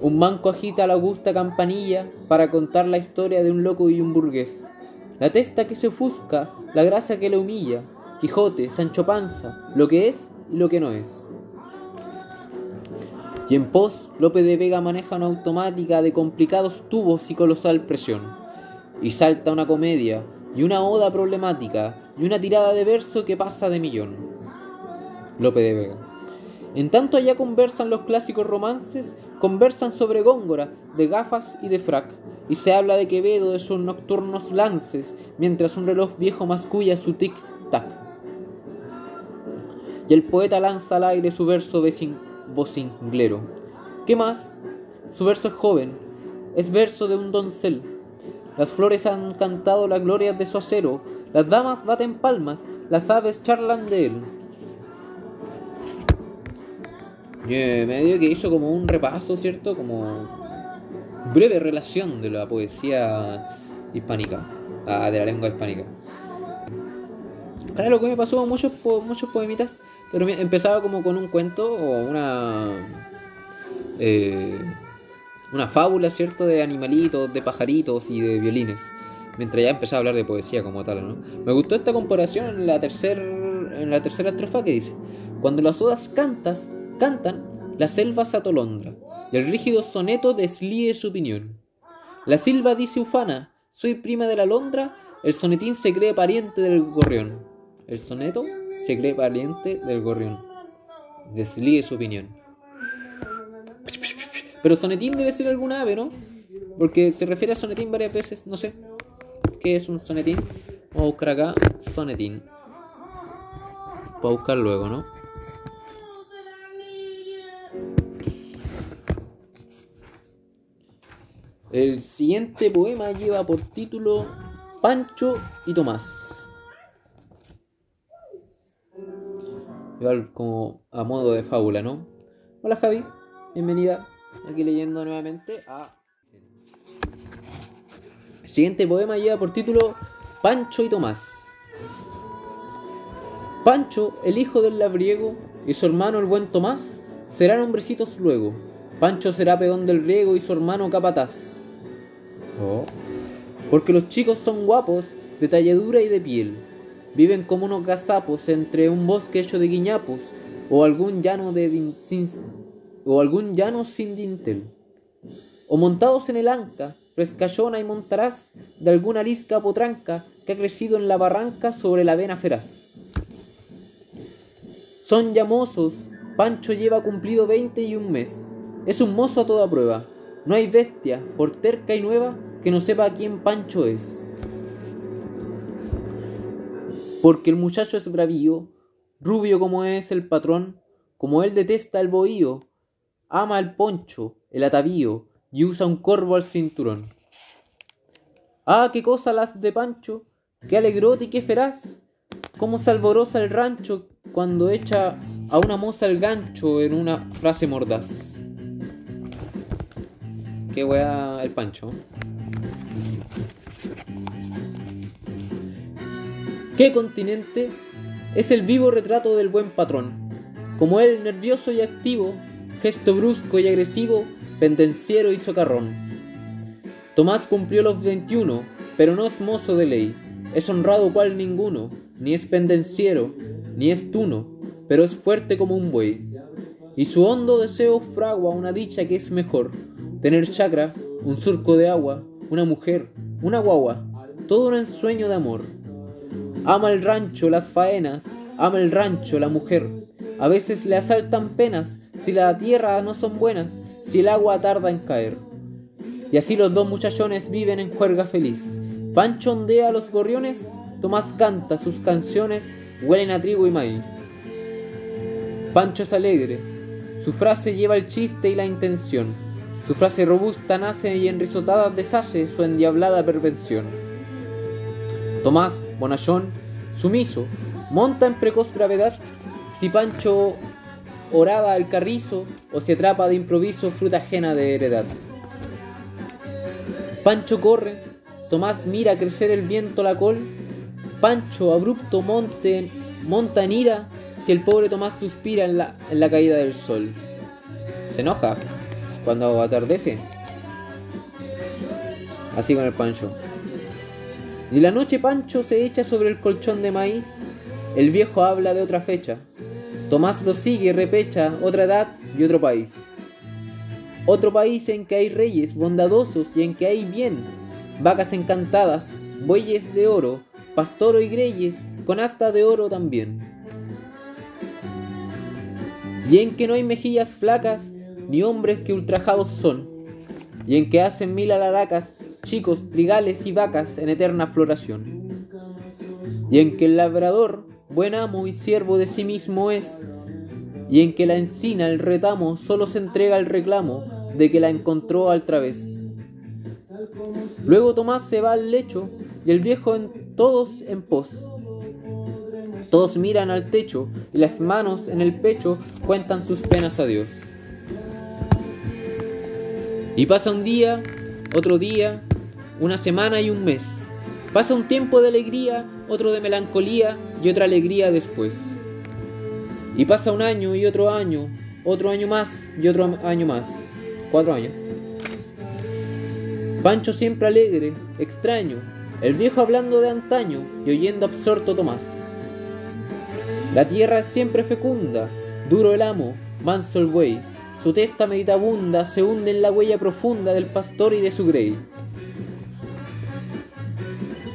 Un manco agita la augusta campanilla para contar la historia de un loco y un burgués. La testa que se ofusca, la grasa que le humilla, Quijote, Sancho Panza, lo que es y lo que no es. Y en pos, Lope de Vega maneja una automática de complicados tubos y colosal presión. Y salta una comedia, y una oda problemática, y una tirada de verso que pasa de millón. Lope de Vega. En tanto allá conversan los clásicos romances, conversan sobre Góngora, de gafas y de frac, y se habla de Quevedo de sus nocturnos lances, mientras un reloj viejo masculla su tic-tac y el poeta lanza al aire su verso vocinglero. ¿Qué más? Su verso es joven, es verso de un doncel. Las flores han cantado las glorias de su acero, las damas baten palmas, las aves charlan de él. Me medio que hizo como un repaso, ¿cierto? Como breve relación de la poesía hispánica, ah, de la lengua hispánica. Claro, lo que me pasó muchos, muchos poemitas pero empezaba como con un cuento o una. Eh, una fábula, ¿cierto? De animalitos, de pajaritos y de violines. Mientras ya empezaba a hablar de poesía como tal, ¿no? Me gustó esta comparación en la, tercer, en la tercera estrofa que dice: Cuando las odas cantas, cantan, la selva se atolondra, y el rígido soneto deslíe su opinión. La silva dice ufana, soy prima de la alondra, el sonetín se cree pariente del gorrión. El soneto se cree valiente del gorrión. Desligue su opinión. Pero sonetín debe ser alguna ave, ¿no? Porque se refiere a sonetín varias veces, no sé. ¿Qué es un sonetín? Vamos a buscar acá sonetín. Buscar luego, ¿no? El siguiente poema lleva por título Pancho y Tomás. igual como a modo de fábula, ¿no? Hola Javi, bienvenida. Aquí leyendo nuevamente a... El siguiente poema lleva por título Pancho y Tomás. Pancho, el hijo del labriego, y su hermano el buen Tomás, serán hombrecitos luego. Pancho será peón del riego y su hermano capataz. Oh. Porque los chicos son guapos, de talladura y de piel Viven como unos gazapos entre un bosque hecho de guiñapos o algún llano, sin dintel. O montados en el anca, frescallona y montarás de alguna lisca potranca que ha crecido en la barranca sobre la vena feraz. Son llamosos, Pancho lleva cumplido veinte y un mes. Es un mozo a toda prueba. No hay bestia, por terca y nueva, que no sepa quién Pancho es. Porque el muchacho es bravío, rubio como es el patrón, como él detesta el bohío, ama el poncho, el atavío, y usa un corvo al cinturón. Ah, qué cosa las de Pancho, qué alegrote y qué feraz, cómo se el rancho cuando echa a una moza el gancho en una frase mordaz. Qué wea el Pancho. ¿Qué continente? Es el vivo retrato del buen patrón. Como él, nervioso y activo, gesto brusco y agresivo, pendenciero y socarrón. Tomás cumplió los 21, pero no es mozo de ley. Es honrado cual ninguno, ni es pendenciero, ni es tuno, pero es fuerte como un buey. Y su hondo deseo fragua una dicha que es mejor. Tener chacra, un surco de agua, una mujer, una guagua, todo un ensueño de amor. Ama el rancho, las faenas, ama el rancho, la mujer. A veces le asaltan penas si la tierra no son buenas, si el agua tarda en caer. Y así los dos muchachones viven en juerga feliz. Pancho ondea a los gorriones, Tomás canta sus canciones, huelen a trigo y maíz. Pancho es alegre, su frase lleva el chiste y la intención. Su frase robusta nace y en risotadas deshace su endiablada pervención. Tomás, bonachón, sumiso, monta en precoz gravedad, si Pancho oraba al carrizo o se atrapa de improviso fruta ajena de heredad. Pancho corre, Tomás mira crecer el viento la col, Pancho abrupto monte, monta en ira si el pobre Tomás suspira en la, en la caída del sol. Se enoja cuando atardece. Así con el Pancho. Y la noche Pancho se echa sobre el colchón de maíz. El viejo habla de otra fecha. Tomás lo sigue y repecha otra edad y otro país. Otro país en que hay reyes bondadosos y en que hay bien, vacas encantadas, bueyes de oro, pastoro y greyes con asta de oro también. Y en que no hay mejillas flacas ni hombres que ultrajados son, y en que hacen mil alaracas chicos, trigales y vacas en eterna floración. Y en que el labrador, buen amo y siervo de sí mismo es, y en que la encina, el retamo, solo se entrega el reclamo de que la encontró al través. Luego Tomás se va al lecho y el viejo en todos en pos. Todos miran al techo y las manos en el pecho cuentan sus penas a Dios. Y pasa un día, otro día, una semana y un mes. Pasa un tiempo de alegría, otro de melancolía y otra alegría después. Y pasa un año y otro año, otro año más y otro año más. Cuatro años. Pancho siempre alegre, extraño, el viejo hablando de antaño y oyendo absorto Tomás. La tierra es siempre fecunda, duro el amo, manso el buey, su testa meditabunda se hunde en la huella profunda del pastor y de su grey.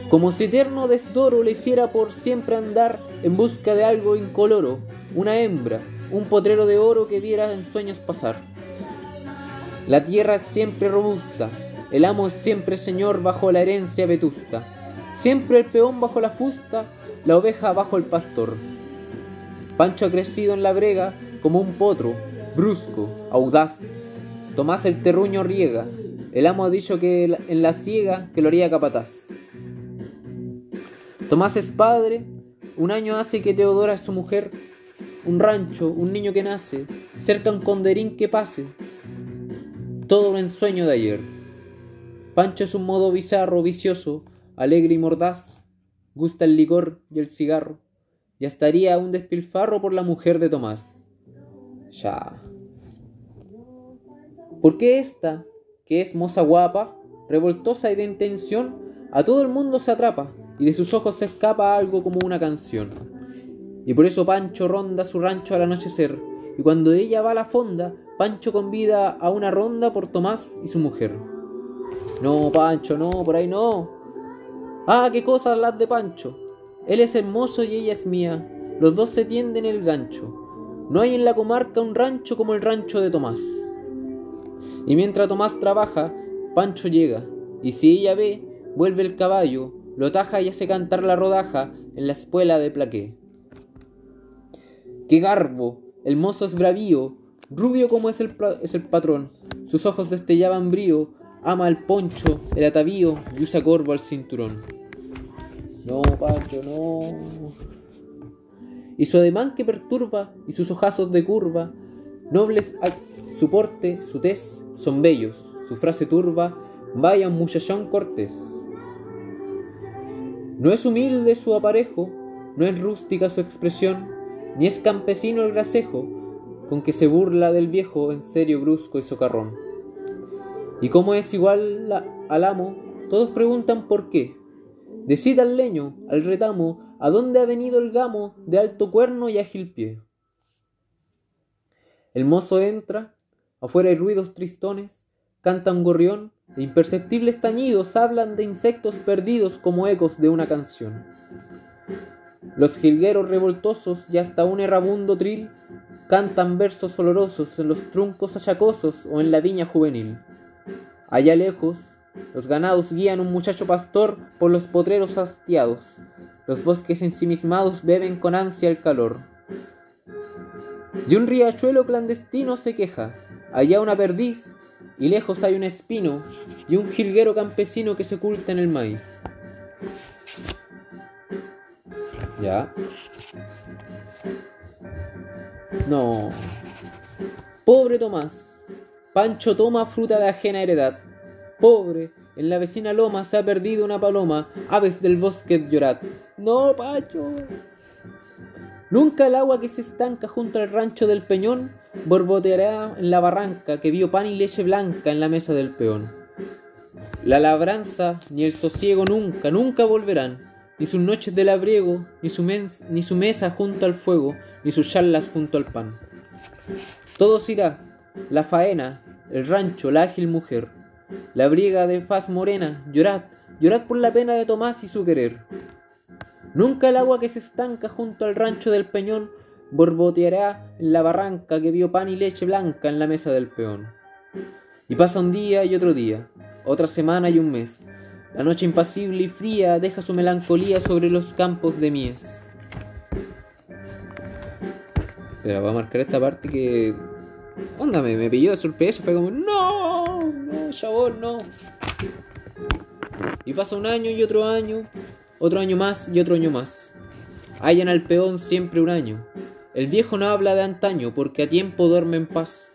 Como si eterno desdoro le hiciera por siempre andar en busca de algo incoloro, una hembra, un potrero de oro que viera en sueños pasar. La tierra es siempre robusta, el amo es siempre señor bajo la herencia vetusta, siempre el peón bajo la fusta, la oveja bajo el pastor. Pancho ha crecido en la brega como un potro, brusco, audaz. Tomás el terruño riega, el amo ha dicho que en la ciega que lo haría capataz. Tomás es padre, un año hace que Teodora es su mujer, un rancho, un niño que nace, cerca un conderín que pase, todo un ensueño de ayer. Pancho es un modo bizarro, vicioso, alegre y mordaz, gusta el licor y el cigarro, y hasta haría un despilfarro por la mujer de Tomás. Ya. ¿Por qué esta, que es moza guapa, revoltosa y de intención, a todo el mundo se atrapa? y de sus ojos se escapa algo como una canción. Y por eso Pancho ronda su rancho al anochecer, y cuando ella va a la fonda, Pancho convida a una ronda por Tomás y su mujer. No, Pancho, no, por ahí no. Ah, qué cosas las de Pancho. Él es hermoso y ella es mía. Los dos se tienden el gancho. No hay en la comarca un rancho como el rancho de Tomás. Y mientras Tomás trabaja, Pancho llega, y si ella ve, vuelve el caballo, lo taja y hace cantar la rodaja en la espuela de plaqué. ¡Qué garbo! El mozo es bravío, rubio como es el, es el patrón. Sus ojos destellaban brío, ama el poncho, el atavío y usa corvo al cinturón. No, Pancho, no. Y su ademán que perturba y sus ojazos de curva, nobles su porte, su tez, son bellos, su frase turba, vaya muchachón cortés. No es humilde su aparejo, no es rústica su expresión, ni es campesino el gracejo, con que se burla del viejo en serio brusco y socarrón. Y como es igual al amo, todos preguntan por qué. Decida al leño, al retamo, a dónde ha venido el gamo de alto cuerno y ágil pie. El mozo entra, afuera hay ruidos tristones, canta un gorrión, de imperceptibles tañidos hablan de insectos perdidos como ecos de una canción. Los jilgueros revoltosos y hasta un errabundo tril cantan versos olorosos en los truncos achacosos o en la viña juvenil. Allá lejos, los ganados guían un muchacho pastor por los potreros hastiados. Los bosques ensimismados beben con ansia el calor. Y un riachuelo clandestino se queja. Allá una perdiz y lejos hay un espino y un jilguero campesino que se oculta en el maíz. Ya. No. Pobre Tomás. Pancho toma fruta de ajena heredad. Pobre, en la vecina loma se ha perdido una paloma. Aves del bosque llorad. No, Pancho. Nunca el agua que se estanca junto al rancho del peñón borboteará en la barranca que vio pan y leche blanca en la mesa del peón. La labranza ni el sosiego nunca, nunca volverán, ni sus noches de labriego, ni su, ni su mesa junto al fuego, ni sus charlas junto al pan. Todo se irá, la faena, el rancho, la ágil mujer, la briega de faz morena, llorad, llorad por la pena de Tomás y su querer. Nunca el agua que se estanca junto al rancho del peñón borboteará en la barranca que vio pan y leche blanca en la mesa del peón. Y pasa un día y otro día, otra semana y un mes. La noche impasible y fría deja su melancolía sobre los campos de mies. Pero va a marcar esta parte que. Onda, me, me pilló de sorpresa. Fue como, no, no, chabón, no. Y pasa un año y otro año, otro año más y otro año más. Hallan al peón siempre un año. El viejo no habla de antaño porque a tiempo duerme en paz.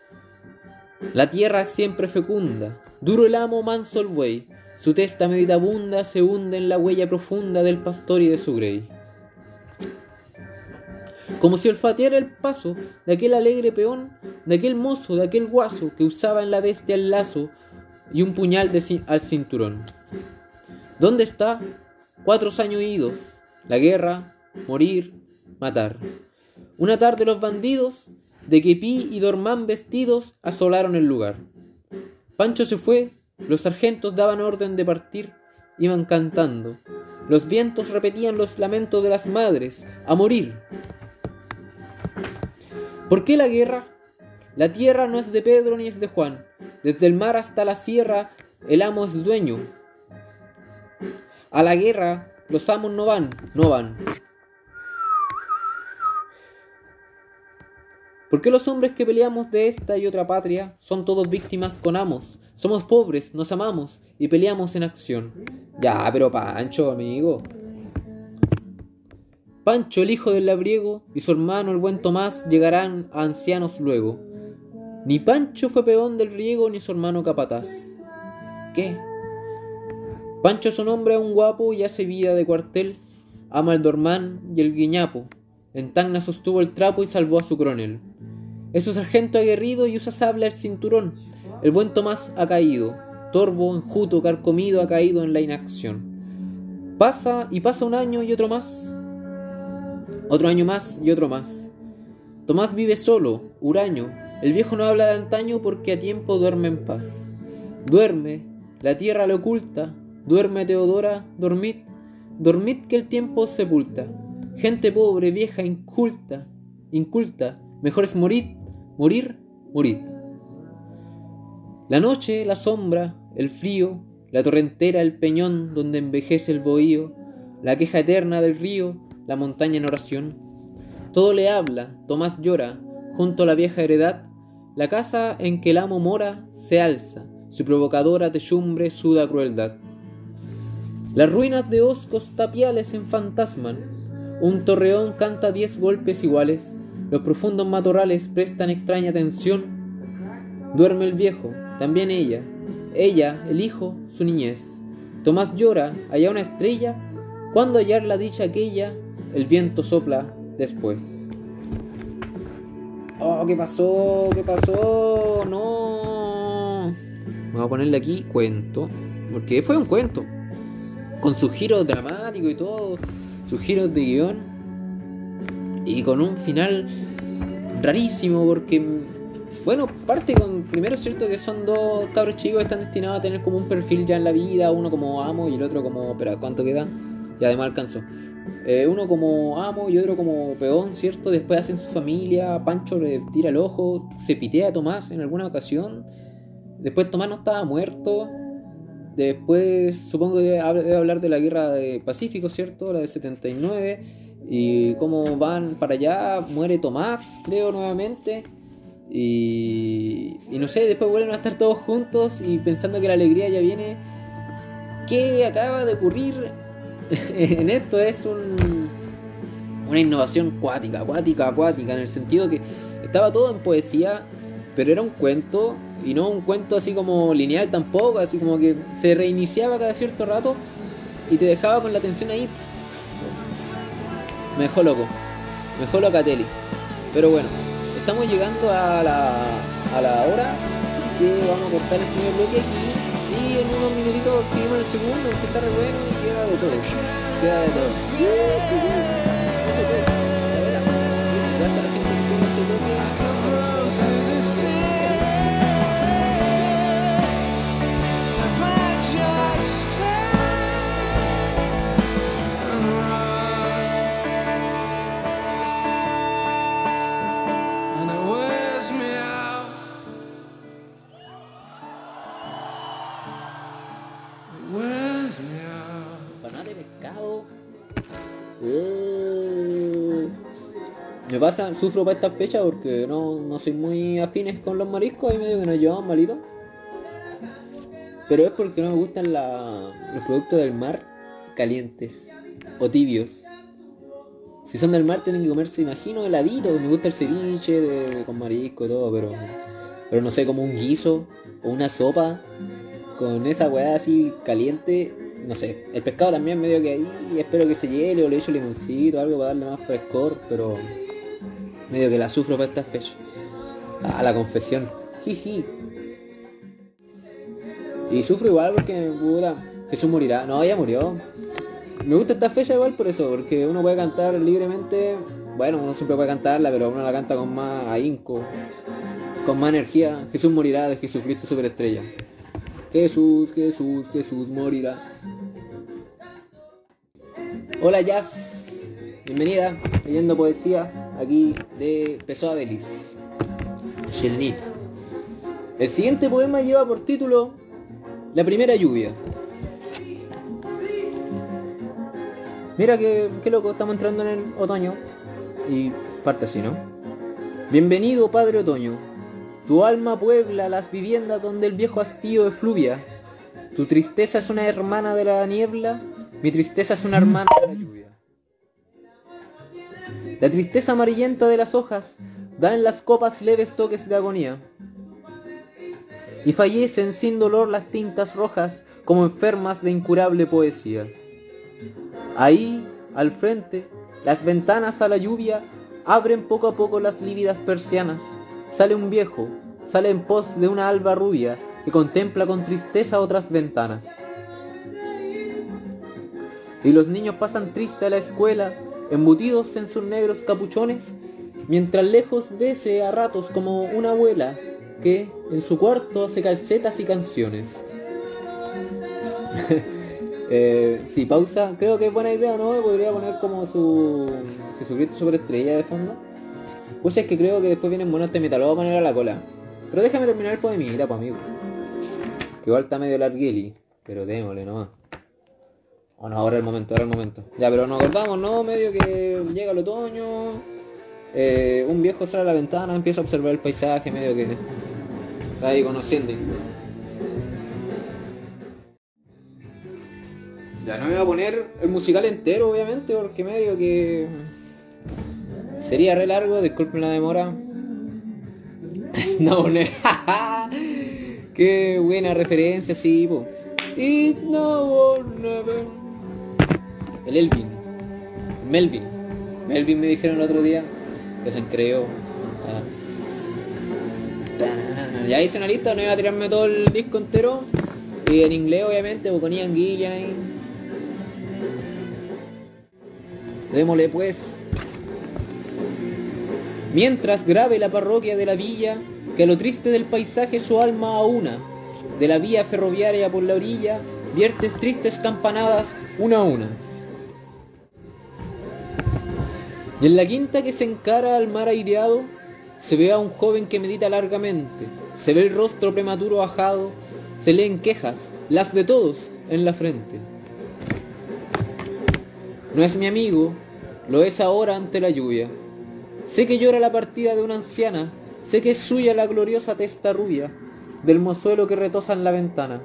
La tierra es siempre fecunda, duro el amo, manso el buey, su testa meditabunda se hunde en la huella profunda del pastor y de su grey. Como si olfateara el paso de aquel alegre peón, de aquel mozo, de aquel guaso que usaba en la bestia el lazo y un puñal al cinturón. ¿Dónde está? Cuatro años idos, la guerra, morir, matar. Una tarde los bandidos, de Quepí y Dormán vestidos, asolaron el lugar. Pancho se fue, los sargentos daban orden de partir, iban cantando. Los vientos repetían los lamentos de las madres, a morir. ¿Por qué la guerra? La tierra no es de Pedro ni es de Juan. Desde el mar hasta la sierra, el amo es dueño. A la guerra, los amos no van, no van. ¿Por qué los hombres que peleamos de esta y otra patria son todos víctimas con amos? Somos pobres, nos amamos y peleamos en acción. Ya, pero Pancho, amigo. Pancho, el hijo del labriego, y su hermano, el buen Tomás, llegarán a ancianos luego. Ni Pancho fue peón del riego, ni su hermano capataz. ¿Qué? Pancho es un hombre un guapo y hace vida de cuartel, ama el dormán y el guiñapo. En Tacna sostuvo el trapo y salvó a su coronel. Es un sargento aguerrido y usa sable al cinturón. El buen Tomás ha caído. Torbo, enjuto, carcomido ha caído en la inacción. Pasa y pasa un año y otro más. Otro año más y otro más. Tomás vive solo, huraño. El viejo no habla de antaño porque a tiempo duerme en paz. Duerme, la tierra le oculta. Duerme Teodora, dormid, dormid que el tiempo sepulta. Gente pobre, vieja, inculta, inculta, mejor es morir, morir, morir. La noche, la sombra, el frío, la torrentera, el peñón donde envejece el bohío, la queja eterna del río, la montaña en oración. Todo le habla, Tomás llora, junto a la vieja heredad, la casa en que el amo mora se alza, su provocadora techumbre suda crueldad. Las ruinas de oscos tapiales en fantasman, un torreón canta diez golpes iguales, los profundos matorrales prestan extraña atención. Duerme el viejo, también ella, ella, el hijo, su niñez. Tomás llora, allá una estrella, cuando hallar la dicha aquella, el viento sopla después. Oh, ¿qué pasó? ¿Qué pasó? No. Vamos a ponerle aquí cuento, porque fue un cuento, con su giro dramático y todo sus giros de guion y con un final rarísimo porque bueno, parte con primero es cierto que son dos cabros chicos que están destinados a tener como un perfil ya en la vida, uno como amo y el otro como, pero ¿cuánto queda? Y además alcanzó. Eh, uno como amo y otro como peón, ¿cierto? Después hacen su familia, Pancho le tira el ojo, se pitea a Tomás en alguna ocasión. Después Tomás no estaba muerto. Después supongo que debe hablar de la guerra de Pacífico, ¿cierto? La de 79. Y cómo van para allá, muere Tomás, creo, nuevamente. Y, y no sé, después vuelven a estar todos juntos y pensando que la alegría ya viene. ¿Qué acaba de ocurrir en esto? Es un, una innovación cuática, acuática, acuática, en el sentido que Estaba todo en poesía, pero era un cuento y no un cuento así como lineal tampoco, así como que se reiniciaba cada cierto rato y te dejaba con la atención ahí. Me dejó loco, me dejó loca Teli. Pero bueno, estamos llegando a la, a la hora, así que vamos a cortar el primer bloque aquí y en unos minutitos seguimos el segundo, que está re bueno y queda de todo. Queda de todo. Eso. Me pasa, sufro para esta fecha porque no, no soy muy afines con los mariscos, y medio que nos llevamos malito. Pero es porque no me gustan los productos del mar calientes o tibios. Si son del mar tienen que comerse, imagino, heladito. Me gusta el ceviche con marisco y todo, pero, pero no sé, como un guiso o una sopa con esa weá así caliente. No sé, el pescado también medio que ahí, espero que se hiele o le echo limoncito algo para darle más frescor, pero Medio que la sufro para estas fechas. Ah, la confesión. Jiji. Y sufro igual porque, puta, Jesús morirá. No, ya murió. Me gusta esta fecha igual por eso, porque uno puede cantar libremente. Bueno, uno siempre puede cantarla, pero uno la canta con más ahínco, con más energía. Jesús morirá de Jesucristo superestrella. Jesús, Jesús, Jesús morirá. Hola Jazz, bienvenida, leyendo poesía aquí de Pessoa Belis, Shelnita. El siguiente poema lleva por título La primera lluvia. Mira que, loco, estamos entrando en el otoño. Y parte así, ¿no? Bienvenido, Padre Otoño. Tu alma puebla las viviendas donde el viejo hastío efluvia. Tu tristeza es una hermana de la niebla, mi tristeza es una hermana de la lluvia. La tristeza amarillenta de las hojas da en las copas leves toques de agonía. Y fallecen sin dolor las tintas rojas como enfermas de incurable poesía. Ahí, al frente, las ventanas a la lluvia abren poco a poco las lívidas persianas. Sale un viejo, sale en pos de una alba rubia que contempla con tristeza otras ventanas. Y los niños pasan triste a la escuela embutidos en sus negros capuchones, mientras lejos ese a ratos como una abuela que en su cuarto hace calcetas y canciones. eh, sí, pausa, creo que es buena idea, ¿no? Podría poner como su Jesucristo estrella de fondo. Pues es que creo que después vienen buenos temas, lo voy a poner a la cola. Pero déjame terminar el poemita, pues amigo. Que igual está medio largueli, pero démosle nomás. Bueno, ahora el momento, ahora el momento. Ya, pero nos acordamos, ¿no? Medio que llega el otoño. Eh, un viejo sale a la ventana, empieza a observar el paisaje, medio que está ahí conociendo. Ya no me voy a poner el musical entero, obviamente, porque medio que sería re largo, disculpen la demora. Snow Qué buena referencia, sí, po. It's no never. El Elvin. Melvin. Melvin me dijeron el otro día. Que se creó. Ah. Ya hice una lista, no iba a tirarme todo el disco entero. Y en inglés obviamente, con Ian Gillian ahí. Démosle pues. Mientras grave la parroquia de la villa, que a lo triste del paisaje su alma aúna, de la vía ferroviaria por la orilla, viertes tristes campanadas una a una. Y en la quinta que se encara al mar aireado, se ve a un joven que medita largamente, se ve el rostro prematuro ajado, se leen quejas, las de todos, en la frente. No es mi amigo, lo es ahora ante la lluvia. Sé que llora la partida de una anciana, sé que es suya la gloriosa testa rubia, del mozuelo que retosa en la ventana.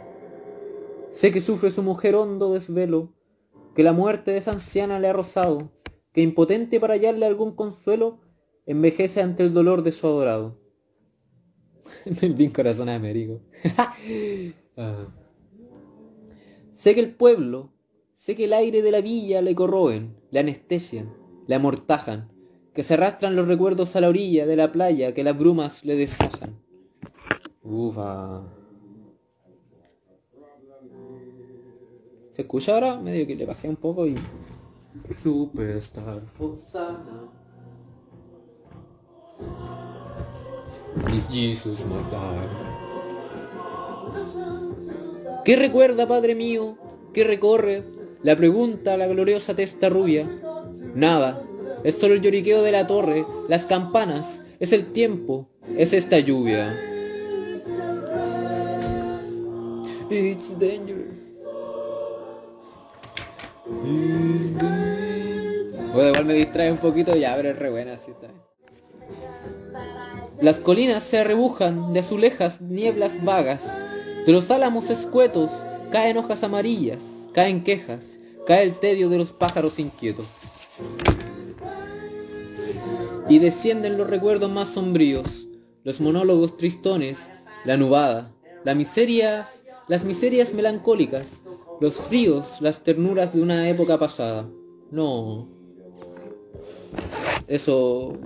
Sé que sufre su mujer hondo desvelo, que la muerte de esa anciana le ha rozado, que impotente para hallarle algún consuelo, envejece ante el dolor de su adorado. el bien corazón de Américo. Ah. Sé que el pueblo, sé que el aire de la villa le corroen, le anestesian, le amortajan, que se arrastran los recuerdos a la orilla de la playa, que las brumas le desajan. Ufa. ¿Se escucha ahora? Medio que le bajé un poco y... Superstar. Hosanna. Jesus must ¿Qué recuerda, Padre mío? ¿Qué recorre? La pregunta la gloriosa testa rubia. Nada. Es solo el lloriqueo de la torre, las campanas, es el tiempo, es esta lluvia. It's dangerous. Bueno, igual me distrae un poquito ya, pero re buena, así está. Las colinas se arrebujan de azulejas nieblas vagas. De los álamos escuetos caen hojas amarillas, caen quejas, cae el tedio de los pájaros inquietos. Y descienden los recuerdos más sombríos, los monólogos tristones, la nubada, las miserias, las miserias melancólicas, los fríos, las ternuras de una época pasada. No. Eso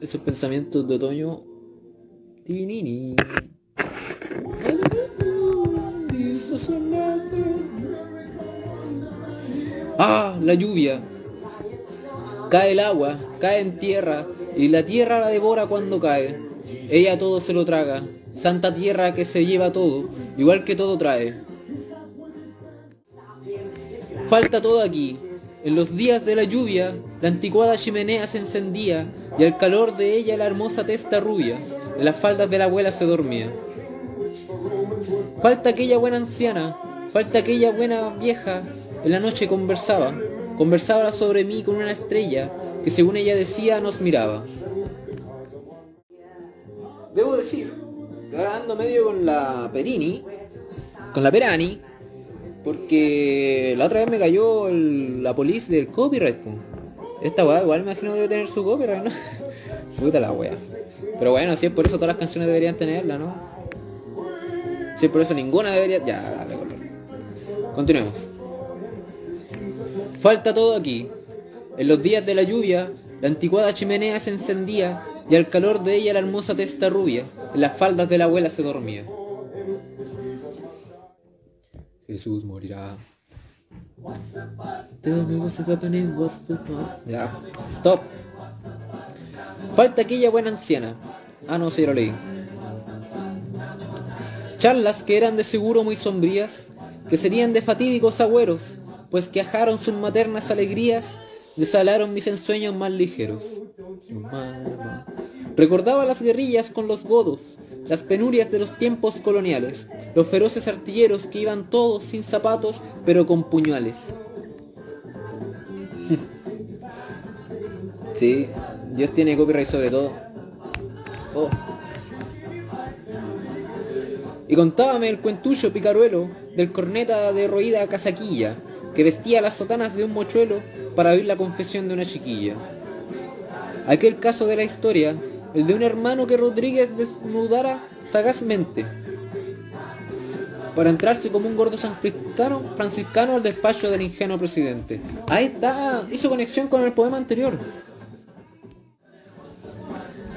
esos pensamientos de otoño. Ah, la lluvia. Cae el agua, cae en tierra, y la tierra la devora cuando cae. Ella todo se lo traga, santa tierra que se lleva todo, igual que todo trae. Falta todo aquí. En los días de la lluvia, la anticuada chimenea se encendía y al calor de ella la hermosa testa rubia en las faldas de la abuela se dormía. Falta aquella buena anciana, falta aquella buena vieja, en la noche conversaba, conversaba sobre mí con una estrella que según ella decía nos miraba. Debo decir, ahora ando medio con la Perini, con la Perani, porque la otra vez me cayó la policía del copyright. Esta weá igual me imagino debe tener su copyright, ¿no? Puta la weá. Pero bueno, si es por eso todas las canciones deberían tenerla, ¿no? Si es por eso ninguna debería... Ya, dale, Continuemos. Falta todo aquí. En los días de la lluvia, la anticuada chimenea se encendía y al calor de ella la hermosa testa rubia, en las faldas de la abuela se dormía. Jesús morirá. Ya, stop. Falta aquella buena anciana. Ah, no, sí, lo leí. Charlas que eran de seguro muy sombrías, que serían de fatídicos agüeros, pues que ajaron sus maternas alegrías, desalaron mis ensueños más ligeros. Recordaba las guerrillas con los godos, las penurias de los tiempos coloniales, los feroces artilleros que iban todos sin zapatos pero con puñales. sí, Dios tiene copyright sobre todo. Oh. Y contábame el cuentucho picaruelo del corneta de roída casaquilla, que vestía las sotanas de un mochuelo para oír la confesión de una chiquilla. Aquel caso de la historia el de un hermano que Rodríguez desnudara sagazmente para entrarse como un gordo franciscano, franciscano al despacho del ingenuo presidente. Ahí está, hizo conexión con el poema anterior.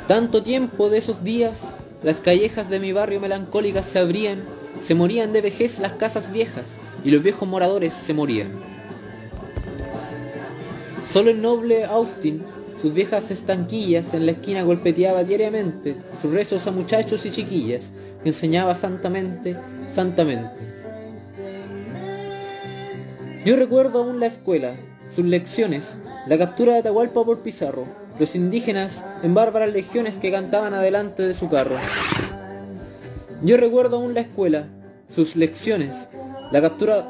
Tanto tiempo de esos días, las callejas de mi barrio melancólicas se abrían, se morían de vejez las casas viejas y los viejos moradores se morían. Solo el noble Austin sus viejas estanquillas en la esquina golpeteaba diariamente sus rezos a muchachos y chiquillas que enseñaba santamente, santamente. Yo recuerdo aún la escuela, sus lecciones, la captura de Atahualpa por Pizarro, los indígenas en bárbaras legiones que cantaban adelante de su carro. Yo recuerdo aún la escuela, sus lecciones, la captura...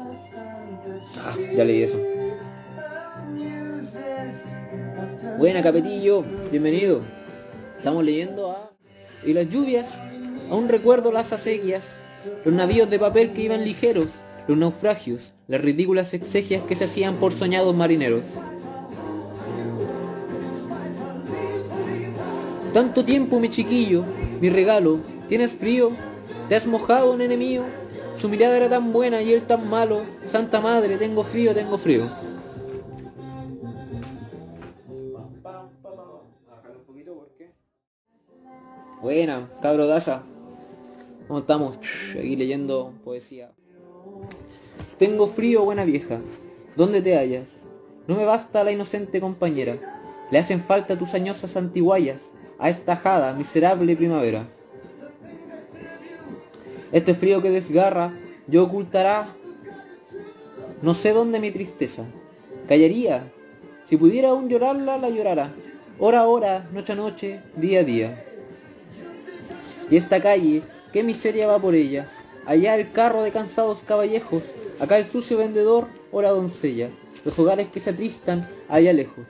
Ah, ya leí eso. Buena Capetillo, bienvenido. Estamos leyendo a... Y las lluvias, aún recuerdo las acequias, los navíos de papel que iban ligeros, los naufragios, las ridículas exegias que se hacían por soñados marineros. Tanto tiempo, mi chiquillo, mi regalo, ¿tienes frío? ¿Te has mojado, un enemigo? Su mirada era tan buena y él tan malo. Santa madre, tengo frío, tengo frío. Buena, cabro daza. ¿Cómo estamos? Aquí leyendo poesía. Tengo frío, buena vieja. ¿Dónde te hallas? No me basta la inocente compañera. Le hacen falta tus añosas antiguayas a esta jada, miserable primavera. Este frío que desgarra, yo ocultará. No sé dónde mi tristeza. Callaría. Si pudiera aún llorarla, la llorará. Hora a hora, noche a noche, día a día. Y esta calle, qué miseria va por ella. Allá el carro de cansados caballejos, acá el sucio vendedor o la doncella. Los hogares que se atristan allá lejos.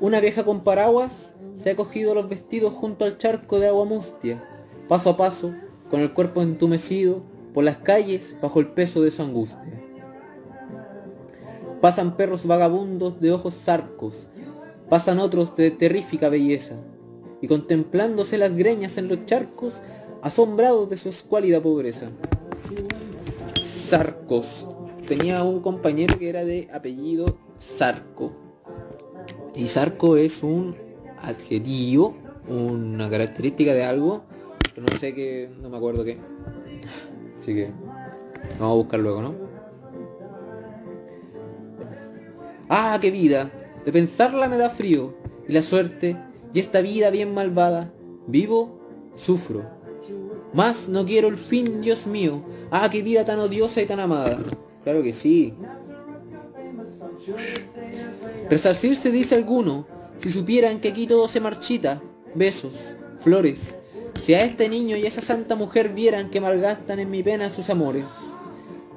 Una vieja con paraguas se ha cogido los vestidos junto al charco de agua mustia, paso a paso, con el cuerpo entumecido, por las calles bajo el peso de su angustia. Pasan perros vagabundos de ojos zarcos, pasan otros de terrífica belleza, y contemplándose las greñas en los charcos, asombrados de su escuálida pobreza. Zarcos. Tenía un compañero que era de apellido Zarco. Y Zarco es un adjetivo, una característica de algo, pero no sé qué, no me acuerdo qué. Así que vamos a buscar luego, ¿no? Ah, qué vida. De pensarla me da frío. Y la suerte y esta vida bien malvada, vivo, sufro. Más no quiero el fin, Dios mío. Ah, qué vida tan odiosa y tan amada. Claro que sí. Resarcirse dice alguno, si supieran que aquí todo se marchita, besos, flores. Si a este niño y a esa santa mujer vieran que malgastan en mi pena sus amores.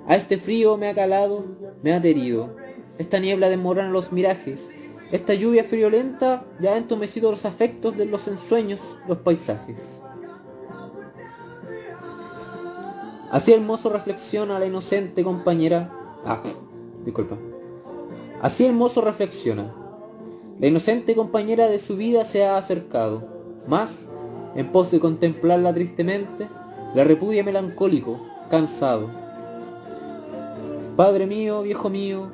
A este frío me ha calado, me ha herido. Esta niebla desmorona los mirajes, esta lluvia friolenta ya ha entumecido los afectos de los ensueños, los paisajes. Así el mozo reflexiona la inocente compañera. Ah, disculpa. Así el mozo reflexiona. La inocente compañera de su vida se ha acercado. Más, en pos de contemplarla tristemente, la repudia melancólico, cansado. Padre mío, viejo mío,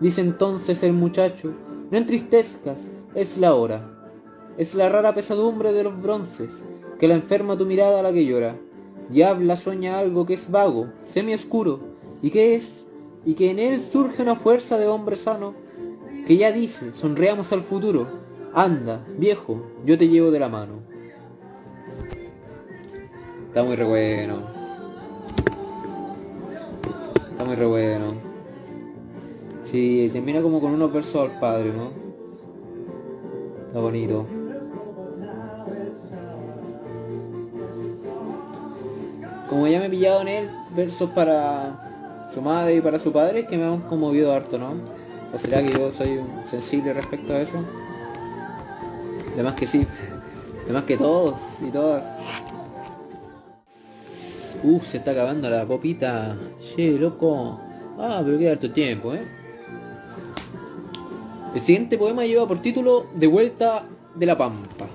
dice entonces el muchacho, no entristezcas, es la hora. Es la rara pesadumbre de los bronces, que la enferma tu mirada a la que llora. Y habla, sueña algo que es vago, semi-oscuro, y que es, y que en él surge una fuerza de hombre sano, que ya dice, sonreamos al futuro. Anda, viejo, yo te llevo de la mano. Está muy re bueno. Está muy re bueno. Sí, termina como con unos versos al padre, ¿no? Está bonito. Como ya me he pillado en él versos para su madre y para su padre que me han conmovido harto, ¿no? ¿O será que yo soy sensible respecto a eso? Además que sí. Además que todos y todas. Uf, se está acabando la copita. Che, loco. Ah, pero queda harto tiempo, ¿eh? El siguiente poema lleva por título De vuelta de la Pampa.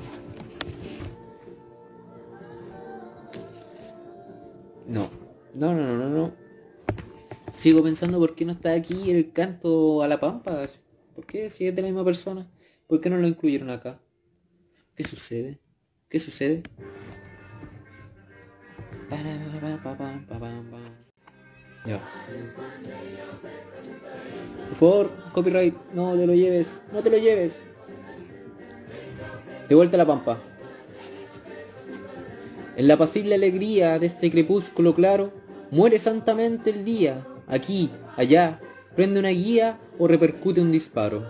No, no, no, no, no. Sigo pensando por qué no está aquí el canto a la Pampa. ¿Por qué? Si es de la misma persona. ¿Por qué no lo incluyeron acá? ¿Qué sucede? ¿Qué sucede? Ya. Por favor, copyright, no te lo lleves, no te lo lleves. De vuelta a la pampa. En la pasible alegría de este crepúsculo claro, muere santamente el día, aquí, allá, prende una guía o repercute un disparo.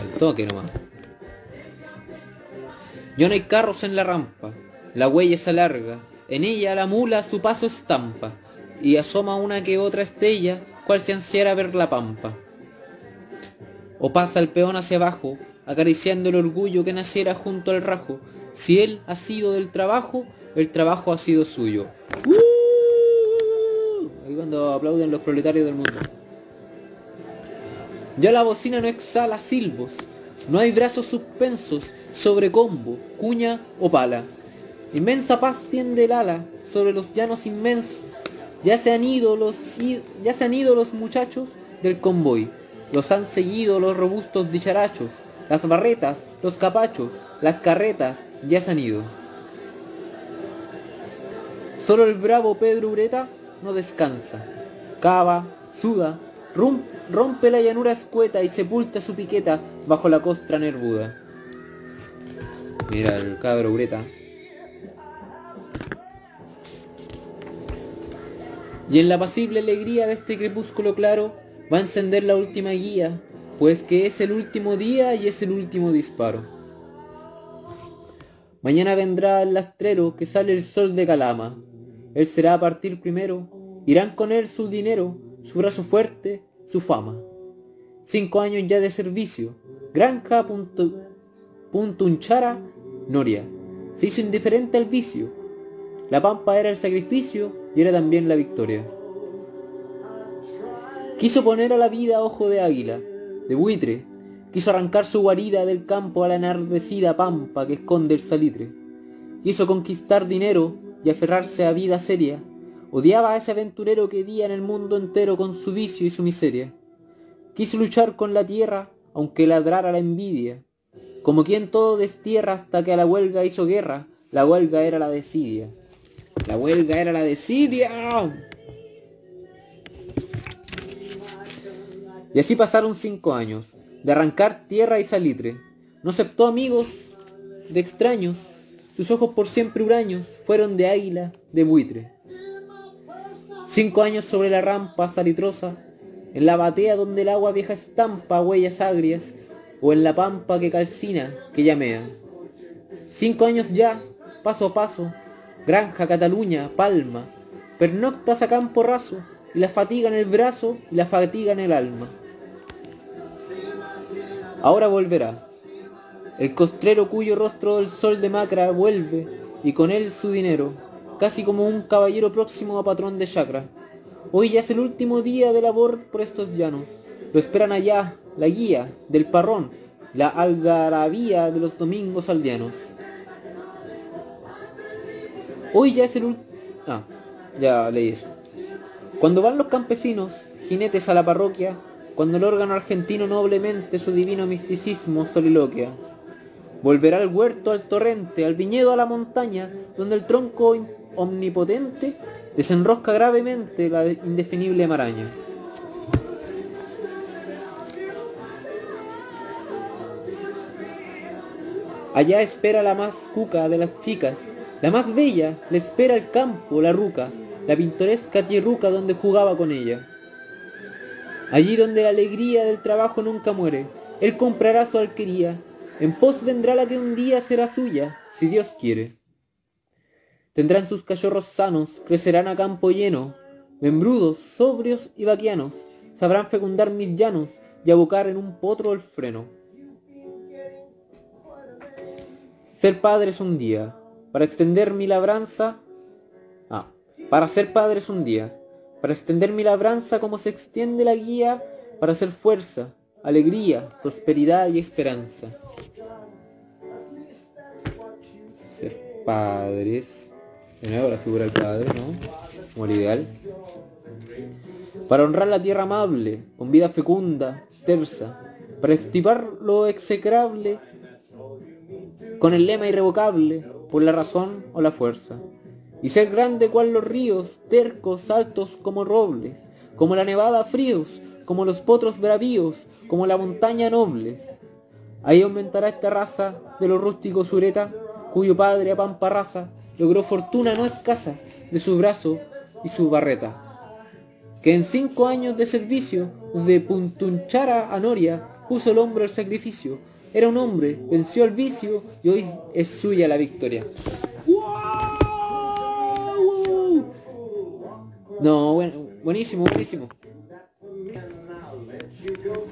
Al toque nomás. Ya no hay carros en la rampa, la huella se alarga, en ella la mula su paso estampa, y asoma una que otra estrella, cual se ansiara ver la pampa. O pasa el peón hacia abajo, acariciando el orgullo que naciera junto al rajo. Si él ha sido del trabajo, el trabajo ha sido suyo. ¡Uh! Ahí cuando aplauden los proletarios del mundo. Ya la bocina no exhala silbos, No hay brazos suspensos sobre combo, cuña o pala. Inmensa paz tiende el ala sobre los llanos inmensos. Ya se han ido los, ya se han ido los muchachos del convoy. Los han seguido los robustos dicharachos. Las barretas, los capachos, las carretas ya se han ido. Solo el bravo Pedro Ureta no descansa. Cava, suda, rompe la llanura escueta y sepulta su piqueta bajo la costra nervuda. Mira el cabro Ureta. Y en la pasible alegría de este crepúsculo claro va a encender la última guía, pues que es el último día y es el último disparo. Mañana vendrá el lastrero que sale el sol de Calama. Él será a partir primero, irán con él su dinero, su brazo fuerte, su fama. Cinco años ya de servicio, granja, punto, puntunchara, noria. Se hizo indiferente al vicio. La pampa era el sacrificio y era también la victoria. Quiso poner a la vida ojo de águila, de buitre. Quiso arrancar su guarida del campo a la enardecida pampa que esconde el salitre. Quiso conquistar dinero y aferrarse a vida seria. Odiaba a ese aventurero que vía en el mundo entero con su vicio y su miseria. Quiso luchar con la tierra, aunque ladrara la envidia. Como quien todo destierra hasta que a la huelga hizo guerra, la huelga era la desidia. La huelga era la desidia. Y así pasaron cinco años, de arrancar tierra y salitre. No aceptó amigos de extraños, sus ojos por siempre huraños fueron de águila, de buitre. Cinco años sobre la rampa salitrosa, en la batea donde el agua vieja estampa huellas agrias, o en la pampa que calcina, que llamea. Cinco años ya, paso a paso, granja, Cataluña, Palma, pernoctas a campo raso, y la fatiga en el brazo y la fatiga en el alma. Ahora volverá. El costrero cuyo rostro del sol de macra vuelve, y con él su dinero, casi como un caballero próximo a patrón de chacra. Hoy ya es el último día de labor por estos llanos. Lo esperan allá, la guía del parrón, la algarabía de los domingos aldeanos. Hoy ya es el último... Ah, ya leí eso. Cuando van los campesinos, jinetes a la parroquia, cuando el órgano argentino noblemente su divino misticismo soliloquia. Volverá al huerto, al torrente, al viñedo, a la montaña, donde el tronco omnipotente desenrosca gravemente la indefinible maraña. Allá espera la más cuca de las chicas, la más bella, le espera el campo, la ruca, la pintoresca tierruca donde jugaba con ella. Allí donde la alegría del trabajo nunca muere, él comprará su alquería, en pos vendrá la que un día será suya, si Dios quiere. Tendrán sus cachorros sanos, crecerán a campo lleno, membrudos, sobrios y vaquianos, sabrán fecundar mis llanos y abocar en un potro el freno. Ser padre es un día, para extender mi labranza, ah, para ser padre es un día, para extender mi labranza como se extiende la guía, para hacer fuerza, alegría, prosperidad y esperanza. Ser padres. De nuevo la figura del padre, ¿no? Como el ideal. Para honrar la tierra amable, con vida fecunda, tersa. Para estipar lo execrable, con el lema irrevocable, por la razón o la fuerza y ser grande cual los ríos, tercos, altos como robles, como la nevada fríos, como los potros bravíos, como la montaña nobles. Ahí aumentará esta raza de los rústicos sureta, cuyo padre a pampa logró fortuna no escasa de su brazo y su barreta. Que en cinco años de servicio, de Puntunchara a Noria, puso el hombro el sacrificio. Era un hombre, venció el vicio y hoy es suya la victoria. No, bueno, buenísimo, buenísimo.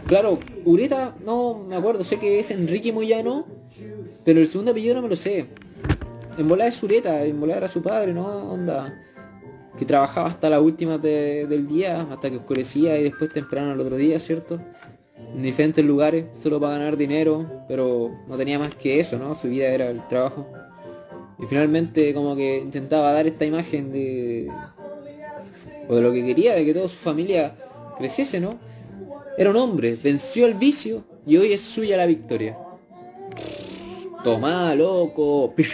Claro, Ureta, no me acuerdo, sé que es Enrique Moyano, pero el segundo apellido no me lo sé. En volada es Ureta, en volada era su padre, ¿no? Onda. Que trabajaba hasta la última del día, hasta que oscurecía y después temprano al otro día, ¿cierto? En diferentes lugares solo para ganar dinero, pero no tenía más que eso, ¿no? Su vida era el trabajo. Y finalmente como que intentaba dar esta imagen de... o de lo que quería, de que toda su familia creciese, ¿no? Era un hombre, venció el vicio y hoy es suya la victoria. Toma, loco. Voy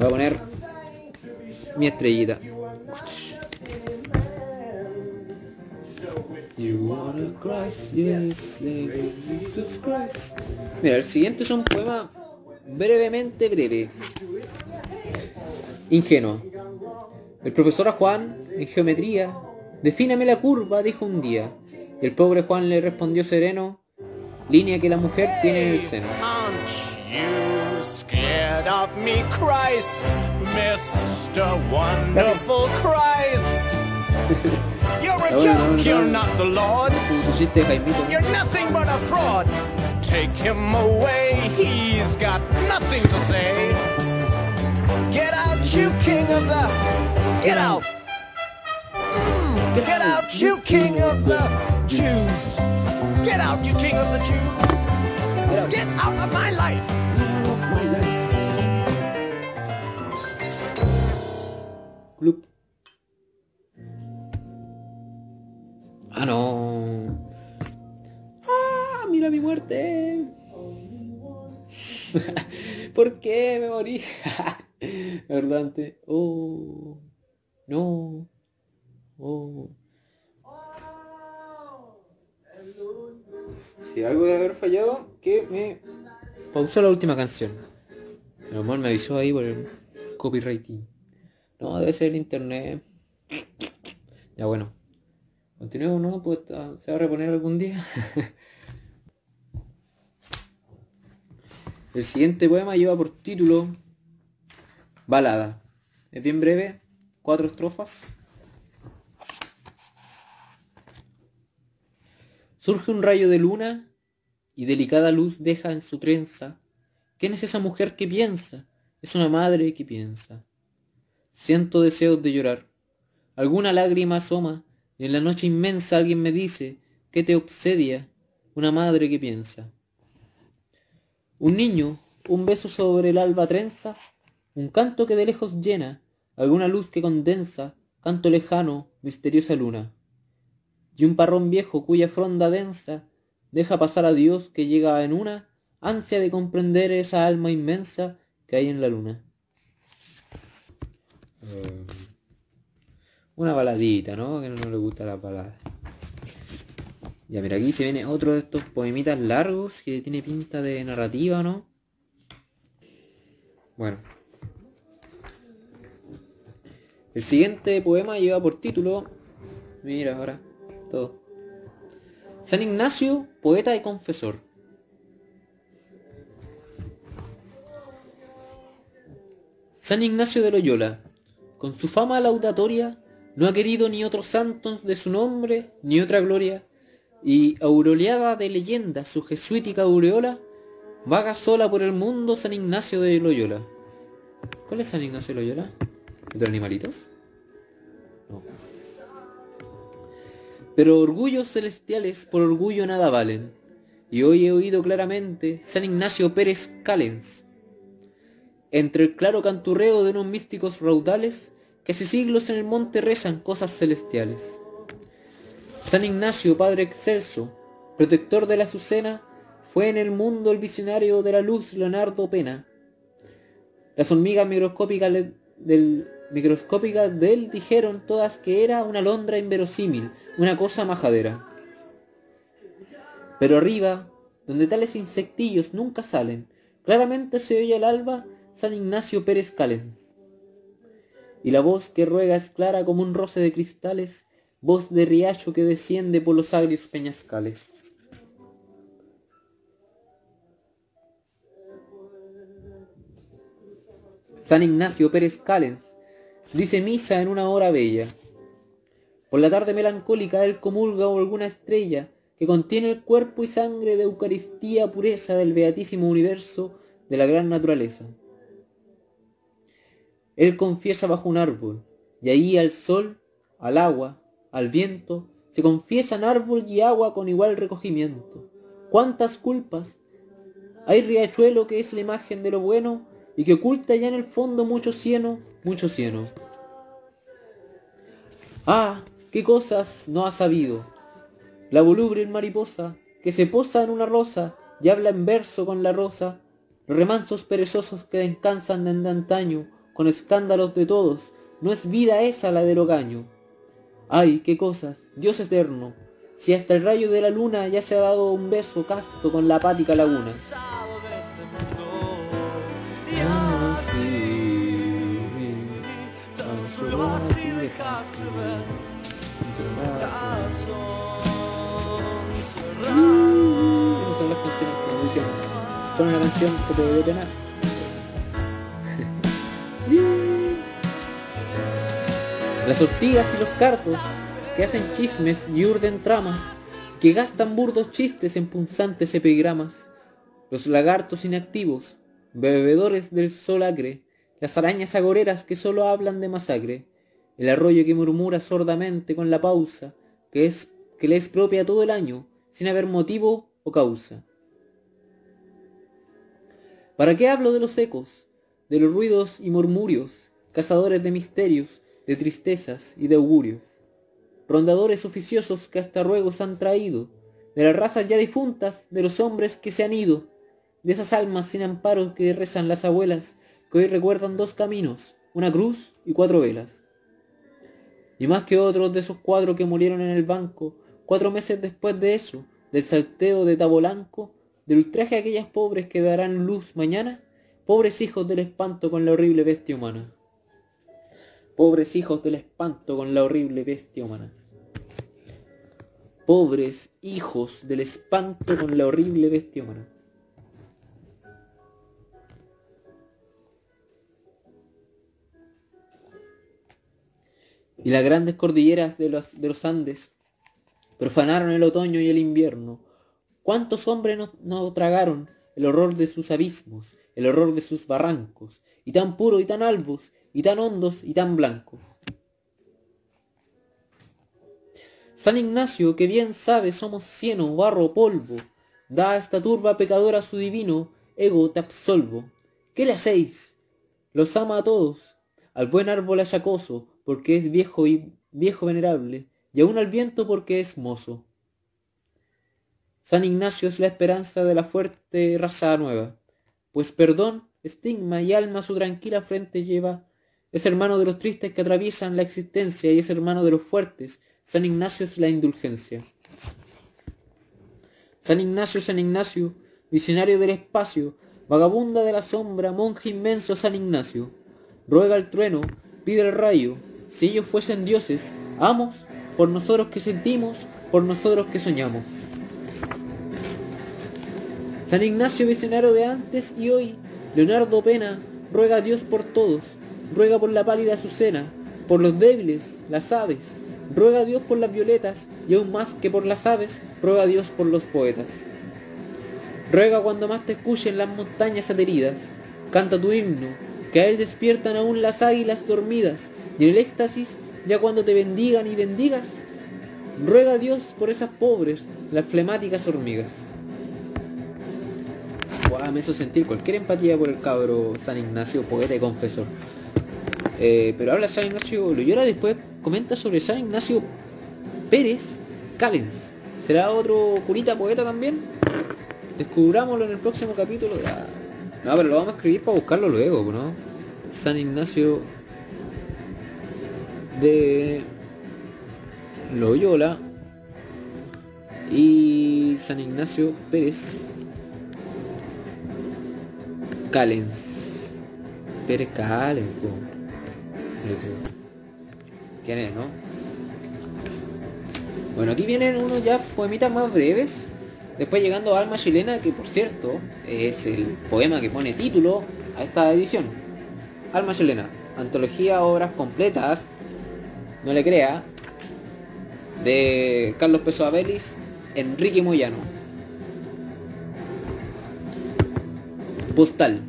a poner mi estrellita. Mira, el siguiente es un poema brevemente breve. Ingenuo. El profesor Juan, en geometría, defíname la curva, dijo un día. Y el pobre Juan le respondió sereno, línea que la mujer tiene en el seno. You're a joke, you're not the Lord. You're nothing but a fraud. Take him away, he's got nothing to say. Get out, you king of the. Get out. Mm, get out, you king of the Jews. Get out, you king of the Jews. Get out of my life. Gloop. Ah, no. Ah, mira mi muerte. ¿Por qué me morí? ¿Verdad? Oh. No. Oh. Si algo de haber fallado, que me pausó la última canción. Pero mal me avisó ahí por el copywriting. No, debe ser el internet. Ya bueno. Continuemos, ¿no? Pues ah, se va a reponer algún día. El siguiente poema lleva por título Balada. Es bien breve, cuatro estrofas. Surge un rayo de luna y delicada luz deja en su trenza. ¿Quién es esa mujer que piensa? Es una madre que piensa. Siento deseos de llorar. Alguna lágrima asoma en la noche inmensa alguien me dice, ¿qué te obsedia? Una madre que piensa. Un niño, un beso sobre el alba trenza, un canto que de lejos llena, alguna luz que condensa, canto lejano, misteriosa luna. Y un parrón viejo cuya fronda densa deja pasar a Dios que llega en una ansia de comprender esa alma inmensa que hay en la luna. Eh, una baladita, ¿no? Que no le gusta la balada. Ya, mira, aquí se viene otro de estos poemitas largos que tiene pinta de narrativa, ¿no? Bueno. El siguiente poema lleva por título... Mira ahora, todo. San Ignacio, poeta y confesor. San Ignacio de Loyola, con su fama laudatoria, no ha querido ni otros santos de su nombre, ni otra gloria, y aureoleada de leyenda su jesuítica aureola, vaga sola por el mundo San Ignacio de Loyola. ¿Cuál es San Ignacio de Loyola? ¿De los animalitos? No. Pero orgullos celestiales por orgullo nada valen. Y hoy he oído claramente San Ignacio Pérez Calens. Entre el claro canturreo de unos místicos raudales, que siglos en el monte rezan cosas celestiales. San Ignacio, Padre excelso, protector de la Azucena, fue en el mundo el visionario de la luz Leonardo Pena. Las hormigas microscópicas del, de él dijeron todas que era una alondra inverosímil, una cosa majadera. Pero arriba, donde tales insectillos nunca salen, claramente se oye al alba San Ignacio Pérez Calens y la voz que ruega es clara como un roce de cristales, voz de riacho que desciende por los agrios peñascales. San Ignacio Pérez Calens dice misa en una hora bella. Por la tarde melancólica él comulga alguna estrella que contiene el cuerpo y sangre de Eucaristía pureza del beatísimo universo de la gran naturaleza. Él confiesa bajo un árbol, y ahí al sol, al agua, al viento, se confiesan árbol y agua con igual recogimiento. ¿Cuántas culpas? Hay riachuelo que es la imagen de lo bueno y que oculta ya en el fondo mucho cieno, mucho cieno. Ah, qué cosas no ha sabido. La voluble mariposa que se posa en una rosa y habla en verso con la rosa. Remansos perezosos que descansan de antaño con escándalos de todos. No es vida esa la del ogaño. Ay, qué cosas, Dios eterno, si hasta el rayo de la luna ya se ha dado un beso casto con la apática laguna. Esas son las canciones que. Pon una canción que te debe. Las ortigas y los cartos que hacen chismes y urden tramas, que gastan burdos chistes en punzantes epigramas, los lagartos inactivos, bebedores del sol acre, las arañas agoreras que solo hablan de masacre, el arroyo que murmura sordamente con la pausa, que, es, que le es propia todo el año, sin haber motivo o causa. ¿Para qué hablo de los ecos, de los ruidos y murmurios, cazadores de misterios, de tristezas y de augurios, rondadores oficiosos que hasta ruegos han traído, de las razas ya difuntas, de los hombres que se han ido, de esas almas sin amparo que rezan las abuelas, que hoy recuerdan dos caminos, una cruz y cuatro velas. Y más que otros de esos cuatro que murieron en el banco, cuatro meses después de eso, del salteo de Tabolanco, del ultraje a aquellas pobres que darán luz mañana, pobres hijos del espanto con la horrible bestia humana. Pobres hijos del espanto con la horrible bestia humana. Pobres hijos del espanto con la horrible bestia humana. Y las grandes cordilleras de los, de los Andes profanaron el otoño y el invierno. ¿Cuántos hombres no, no tragaron el horror de sus abismos, el horror de sus barrancos, y tan puros y tan albos, y tan hondos y tan blancos. San Ignacio, que bien sabe somos cieno, barro, polvo, da a esta turba pecadora su divino, ego te absolvo. ¿Qué le hacéis? Los ama a todos, al buen árbol ayacoso, porque es viejo y viejo venerable, y aún al viento porque es mozo. San Ignacio es la esperanza de la fuerte raza nueva, pues perdón, estigma y alma su tranquila frente lleva, es hermano de los tristes que atraviesan la existencia y es hermano de los fuertes. San Ignacio es la indulgencia. San Ignacio, San Ignacio, visionario del espacio, vagabunda de la sombra, monje inmenso San Ignacio. Ruega el trueno, pide el rayo, si ellos fuesen dioses, amos, por nosotros que sentimos, por nosotros que soñamos. San Ignacio, visionario de antes y hoy, Leonardo Pena, ruega a Dios por todos, ruega por la pálida azucena, por los débiles, las aves, ruega a Dios por las violetas y aún más que por las aves, ruega a Dios por los poetas. Ruega cuando más te escuchen las montañas ateridas, canta tu himno, que a él despiertan aún las águilas dormidas, y en el éxtasis, ya cuando te bendigan y bendigas, ruega a Dios por esas pobres, las flemáticas hormigas. Me hizo sentir cualquier empatía por el cabro San Ignacio, poeta y confesor. Eh, pero habla San Ignacio Loyola, después comenta sobre San Ignacio Pérez Callens. ¿Será otro curita poeta también? Descubrámoslo en el próximo capítulo. No, pero lo vamos a escribir para buscarlo luego, ¿no? San Ignacio de Loyola y San Ignacio Pérez Callens. Pérez Callens, ¿Quién es, no? Bueno, aquí vienen unos ya poemitas más breves. Después llegando Alma Chilena, que por cierto es el poema que pone título a esta edición. Alma Chilena, antología obras completas, no le crea, de Carlos Peso Abelis, Enrique Moyano. Postal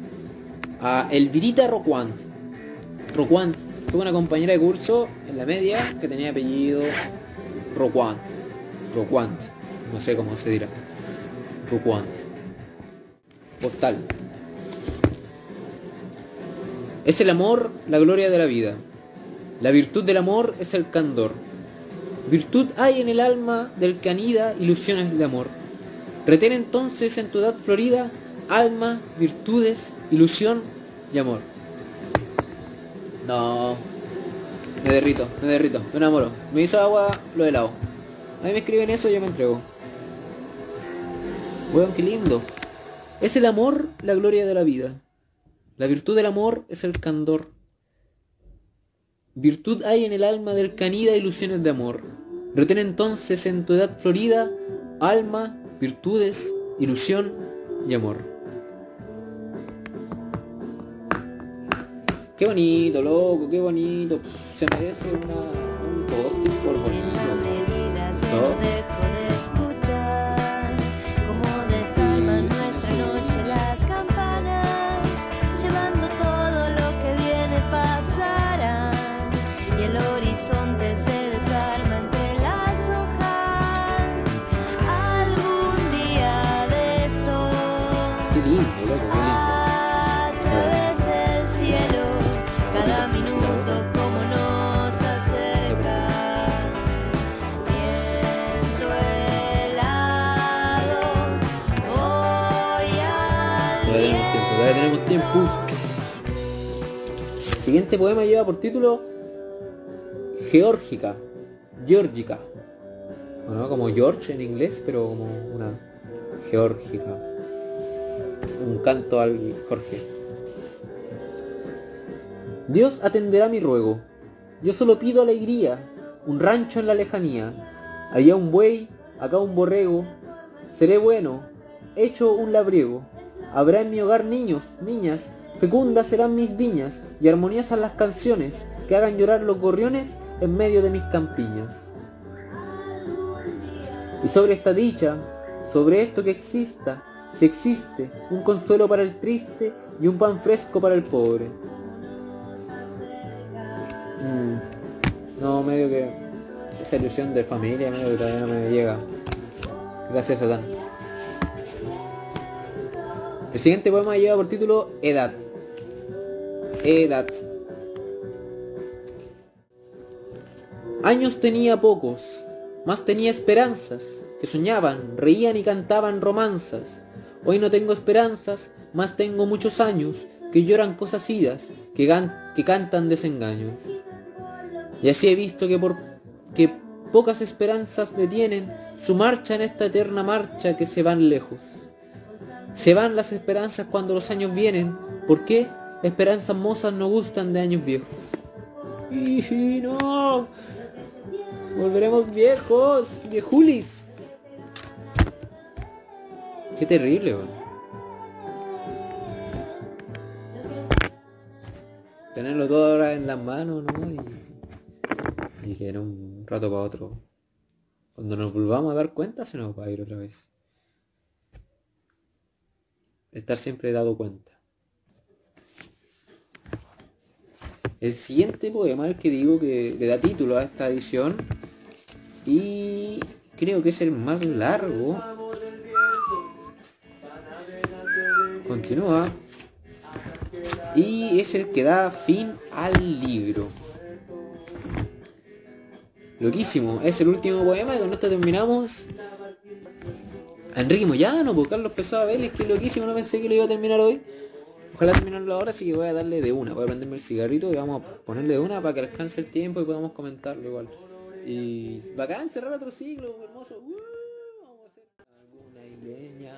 a Elvirita Roquant. Roquant Tuve una compañera de curso en la media que tenía apellido Roquant. Roquant, no sé cómo se dirá. Roquant. Postal. Es el amor la gloria de la vida. La virtud del amor es el candor. Virtud hay en el alma del que anida ilusiones de amor. Retén entonces en tu edad florida alma, virtudes, ilusión y amor. No. Me derrito, me derrito, me enamoro. Me hizo agua lo helado. A mí me escriben eso y yo me entrego. Weón, qué lindo. Es el amor la gloria de la vida. La virtud del amor es el candor. Virtud hay en el alma del canida ilusiones de amor. Retén entonces en tu edad florida alma, virtudes, ilusión y amor. Qué bonito, loco, qué bonito. Se merece una, un post por bonito. El siguiente poema lleva por título Geórgica, Geórgica. Bueno, como George en inglés, pero como una Geórgica. Un canto al Jorge. Dios atenderá mi ruego. Yo solo pido alegría, un rancho en la lejanía. Allá un buey, acá un borrego. Seré bueno, hecho un labriego. Habrá en mi hogar niños, niñas, fecundas serán mis viñas y armoniosas las canciones que hagan llorar los gorriones en medio de mis campiñas. Y sobre esta dicha, sobre esto que exista, si existe un consuelo para el triste y un pan fresco para el pobre. Mm. No, medio que esa ilusión de familia medio que todavía no me llega. Gracias, Adán. El siguiente poema lleva por título Edad. Edad. Años tenía pocos, más tenía esperanzas, que soñaban, reían y cantaban romanzas. Hoy no tengo esperanzas, más tengo muchos años, que lloran cosas idas, que, que cantan desengaños. Y así he visto que por que pocas esperanzas detienen su marcha en esta eterna marcha que se van lejos. Se van las esperanzas cuando los años vienen. ¿Por qué? Esperanzas mozas no gustan de años viejos. Y no. Volveremos viejos, viejulis. Qué terrible, Tenerlo todo ahora en las manos, ¿no? Y, y que era un rato para otro. Cuando nos volvamos a dar cuenta se nos va a ir otra vez estar siempre dado cuenta. El siguiente poema, el que digo que le da título a esta edición, y creo que es el más largo. Continúa. Y es el que da fin al libro. Loquísimo, es el último poema y con esto terminamos Enrique Moyano, por Carlos Pessoa Vélez, que loquísimo, no pensé que lo iba a terminar hoy. Ojalá terminarlo ahora, así que voy a darle de una, voy a prenderme el cigarrito y vamos a ponerle de una para que alcance el tiempo y podamos comentarlo igual. Y bacán cerrar otro siglo, hermoso. Uh, alguna isleña.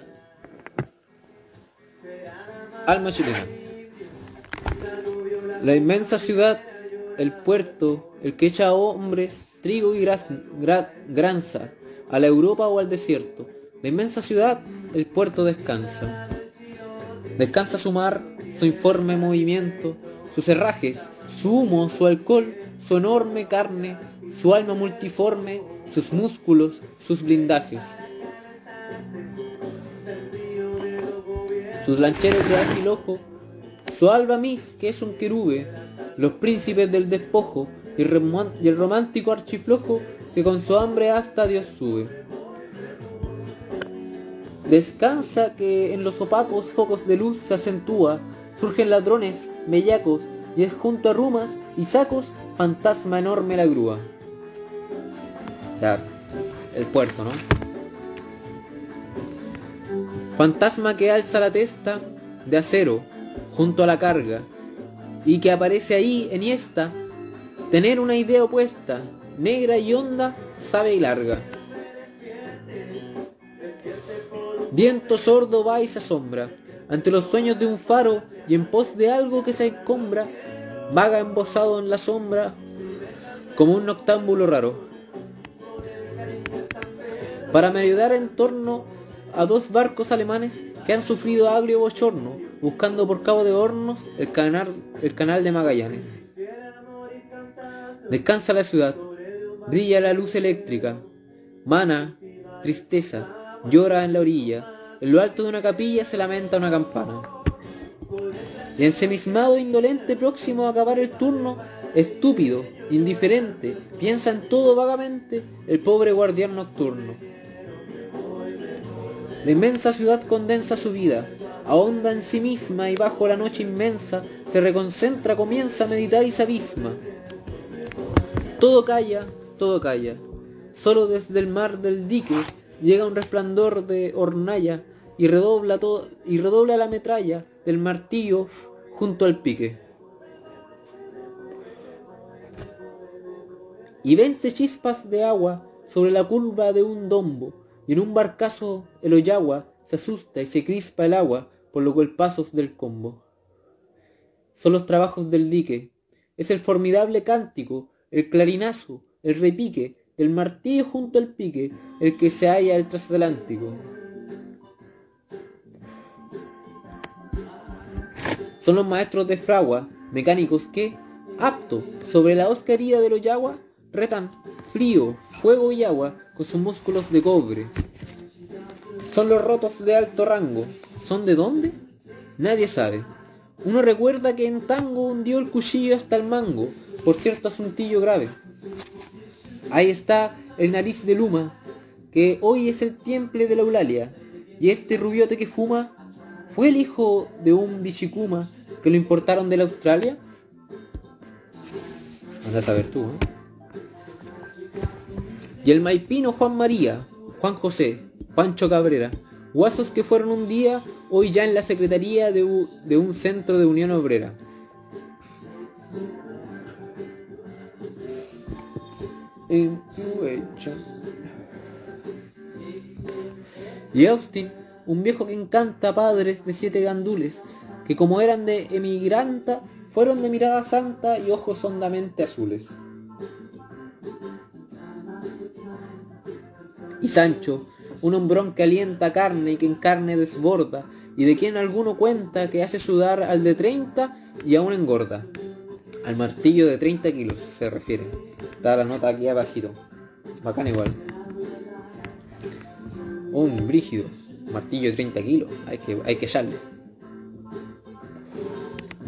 Alma chilena. La inmensa ciudad, el puerto, el que echa hombres, trigo y granza, a la Europa o al desierto la inmensa ciudad, el puerto descansa. Descansa su mar, su informe movimiento, sus herrajes, su humo, su alcohol, su enorme carne, su alma multiforme, sus músculos, sus blindajes. Sus lancheros de ágil ojo, su alba mis, que es un querube, los príncipes del despojo y el romántico archiflojo que con su hambre hasta Dios sube. Descansa que en los opacos focos de luz se acentúa, surgen ladrones, mellacos, y es junto a rumas y sacos fantasma enorme la grúa. Ya, el puerto, ¿no? Fantasma que alza la testa de acero junto a la carga y que aparece ahí en esta tener una idea opuesta, negra y honda, sabe y larga. Viento sordo va y se asombra ante los sueños de un faro y en pos de algo que se encombra, vaga embosado en la sombra como un noctámbulo raro. Para me ayudar en torno a dos barcos alemanes que han sufrido agrio bochorno, buscando por Cabo de Hornos el canal, el canal de Magallanes. Descansa la ciudad, brilla la luz eléctrica, mana, tristeza, llora en la orilla, en lo alto de una capilla se lamenta una campana. Y ensemismado indolente próximo a acabar el turno, estúpido, indiferente, piensa en todo vagamente el pobre guardián nocturno. La inmensa ciudad condensa su vida, ahonda en sí misma y bajo la noche inmensa se reconcentra, comienza a meditar y se abisma. Todo calla, todo calla. Solo desde el mar del dique llega un resplandor de hornalla y redobla, todo, y redobla la metralla del martillo junto al pique. Y vence chispas de agua sobre la curva de un dombo y en un barcazo el Oyagua se asusta y se crispa el agua por los golpazos del combo. Son los trabajos del dique, es el formidable cántico, el clarinazo, el repique, el martillo junto al pique, el que se halla el transatlántico. Son los maestros de fragua, mecánicos que, apto sobre la oscaría del Oyagua, retan frío, fuego y agua con sus músculos de cobre. Son los rotos de alto rango. ¿Son de dónde? Nadie sabe. Uno recuerda que en tango hundió el cuchillo hasta el mango, por cierto asuntillo grave. Ahí está el nariz de Luma, que hoy es el temple de la Eulalia, y este rubiote que fuma, ¿fue el hijo de un bichicuma que lo importaron de la Australia? Anda a saber tú, ¿eh? Y el maipino Juan María, Juan José, Pancho Cabrera, guasos que fueron un día, hoy ya en la Secretaría de, un centro de Unión Obrera. Y Austin, un viejo que encanta padres de siete gandules, que como eran de emigranta, fueron de mirada santa y ojos hondamente azules. Y Sancho, un hombrón que alienta carne y que en carne desborda, y de quien alguno cuenta que hace sudar al de 30 y aún engorda. Al martillo de 30 kilos se refiere. Está la nota aquí abajito. Bacán igual. Un brígido. Martillo de 30 kilos. Hay que, hay que.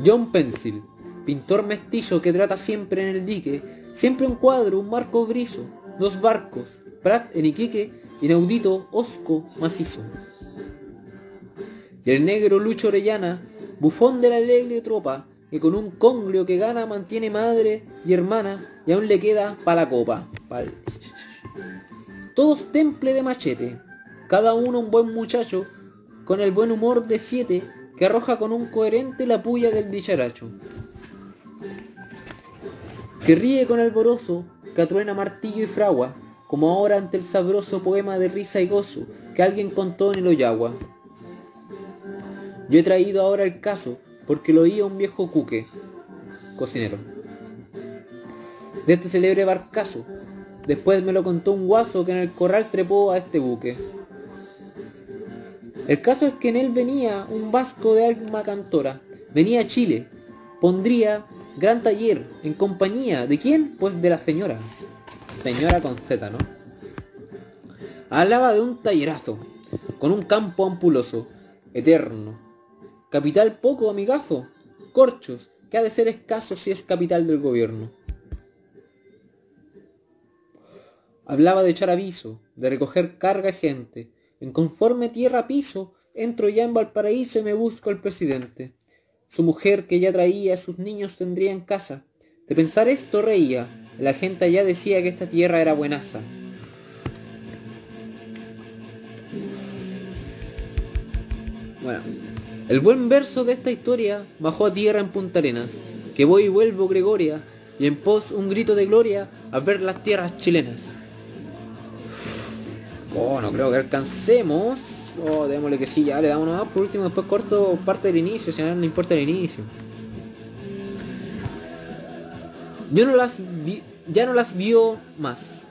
John Pencil. Pintor mestizo que trata siempre en el dique. Siempre un cuadro, un marco griso. Dos barcos. Prat en Iquique, inaudito, osco, macizo. Y el negro Lucho Orellana, bufón de la alegre tropa, que con un conglio que gana mantiene madre y hermana y aún le queda pa' la copa. Todos temple de machete, cada uno un buen muchacho, con el buen humor de siete, que arroja con un coherente la puya del dicharacho. Que ríe con el boroso, que atruena martillo y fragua, como ahora ante el sabroso poema de risa y gozo que alguien contó en el Oyagua. Yo he traído ahora el caso porque lo oía un viejo cuque, cocinero. De este célebre barcazo, después me lo contó un guaso que en el corral trepó a este buque. El caso es que en él venía un vasco de alma cantora, venía a Chile, pondría gran taller en compañía de quién? Pues de la señora. Señora con Z, ¿no? Hablaba de un tallerazo, con un campo ampuloso, eterno. Capital poco, amigazo. Corchos, que ha de ser escaso si es capital del gobierno. Hablaba de echar aviso, de recoger carga gente. En conforme tierra piso, entro ya en Valparaíso y me busco al presidente. Su mujer que ya traía, sus niños tendría en casa. De pensar esto reía. La gente allá decía que esta tierra era buenaza. Bueno, el buen verso de esta historia bajó a tierra en Punta Arenas, que voy y vuelvo Gregoria, y en pos un grito de gloria a ver las tierras chilenas. Oh, no creo que alcancemos. Oh, démosle que sí, ya le damos más por último, después corto parte del inicio, si no, no importa el inicio. Yo no las vi, ya no las vio más.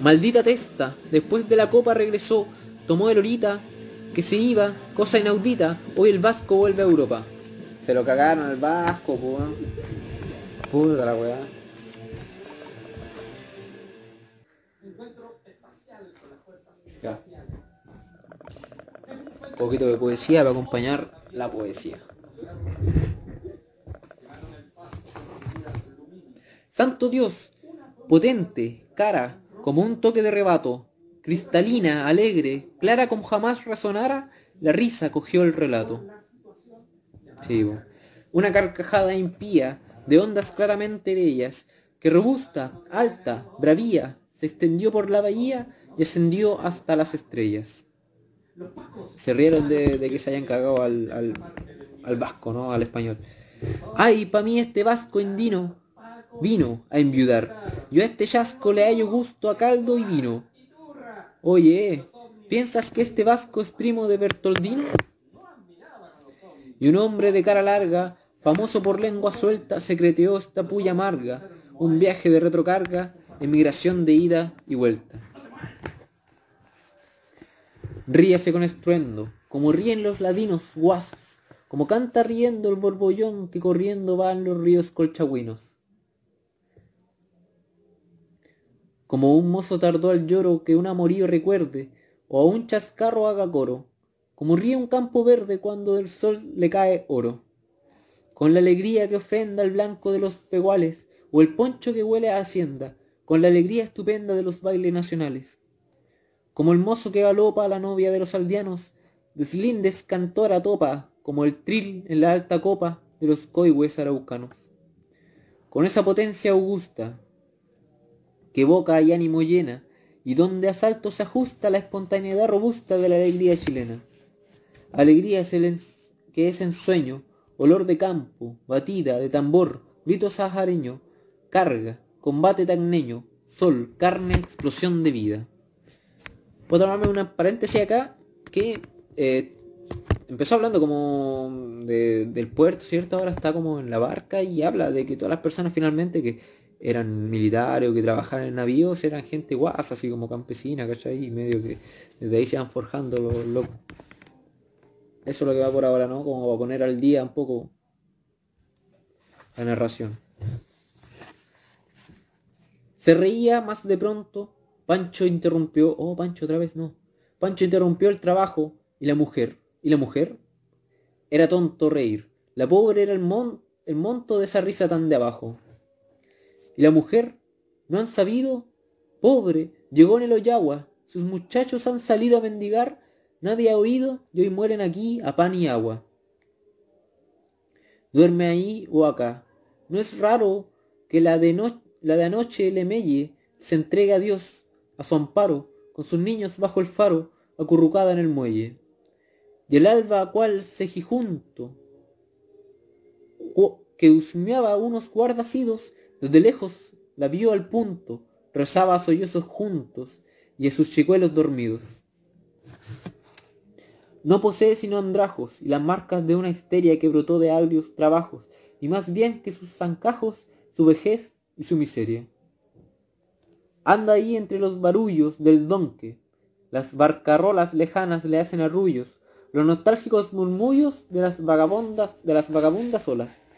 Maldita testa, después de la copa regresó, tomó el horita que se iba, cosa inaudita, hoy el Vasco vuelve a Europa. Se lo cagaron el Vasco, pues. Puta la weá. Poquito de poesía para acompañar la poesía. Santo Dios, potente, cara, como un toque de rebato, cristalina, alegre, clara como jamás razonara, la risa cogió el relato. Una carcajada impía, de ondas claramente bellas, que robusta, alta, bravía, se extendió por la bahía y ascendió hasta las estrellas. Se rieron de, que se hayan cagado al, al, vasco, ¿no? Al español. Ay, pa' mí este vasco indino vino a enviudar. Yo a este chasco le hallo gusto a caldo y vino. Oye, ¿piensas que este vasco es primo de Bertoldino? Y un hombre de cara larga, famoso por lengua suelta, secreteó esta puya amarga, un viaje de retrocarga, emigración de ida y vuelta. Ríase con estruendo, como ríen los ladinos guasos, como canta riendo el borbollón que corriendo va en los ríos colchagüinos. como un mozo tardó al lloro que un amorío recuerde, o a un chascarro haga coro, como ríe un campo verde cuando el sol le cae oro, con la alegría que ofrenda el blanco de los peguales, o el poncho que huele a hacienda, con la alegría estupenda de los bailes nacionales. Como el mozo que galopa a la novia de los aldeanos, deslindes cantora topa, como el tril en la alta copa de los coihues araucanos. Con esa potencia augusta, que boca y ánimo llena, y donde a se ajusta la espontaneidad robusta de la alegría chilena. Alegría es que es ensueño, olor de campo, batida de tambor, grito sahareño, carga, combate tagneño, sol, carne, explosión de vida. Puedo tomarme una paréntesis acá que eh, empezó hablando como del puerto, ¿cierto? Ahora está como en la barca y habla de que todas las personas finalmente que eran militares o que trabajaban en navíos, eran gente guasa, así como campesina, ¿cachai? Y medio que desde ahí se van forjando los locos. Eso es lo que va por ahora, ¿no? Como a poner al día un poco la narración. Se reía más de pronto. Pancho interrumpió. Oh, Pancho otra vez no. Pancho interrumpió el trabajo y la mujer. ¿Y la mujer? Era tonto reír. La pobre era el, mon el monto de esa risa tan de abajo. Y la mujer, ¿no han sabido? Pobre, llegó en el Oyagua, sus muchachos han salido a mendigar, nadie ha oído y hoy mueren aquí a pan y agua. Duerme ahí o acá. No es raro que la de, la de anoche le melle se entregue a Dios, a su amparo, con sus niños bajo el faro, acurrucada en el muelle. Y el alba cual junto, que husmeaba unos guardacidos, desde lejos la vio al punto, rezaba a sollozos juntos y a sus chicuelos dormidos. No posee sino andrajos y las marcas de una histeria que brotó de agrios trabajos, y más bien que sus zancajos, su vejez y su miseria. Anda ahí entre los barullos del donque, las barcarrolas lejanas le hacen arrullos, los nostálgicos murmullos de las vagabundas, de las vagabundas olas.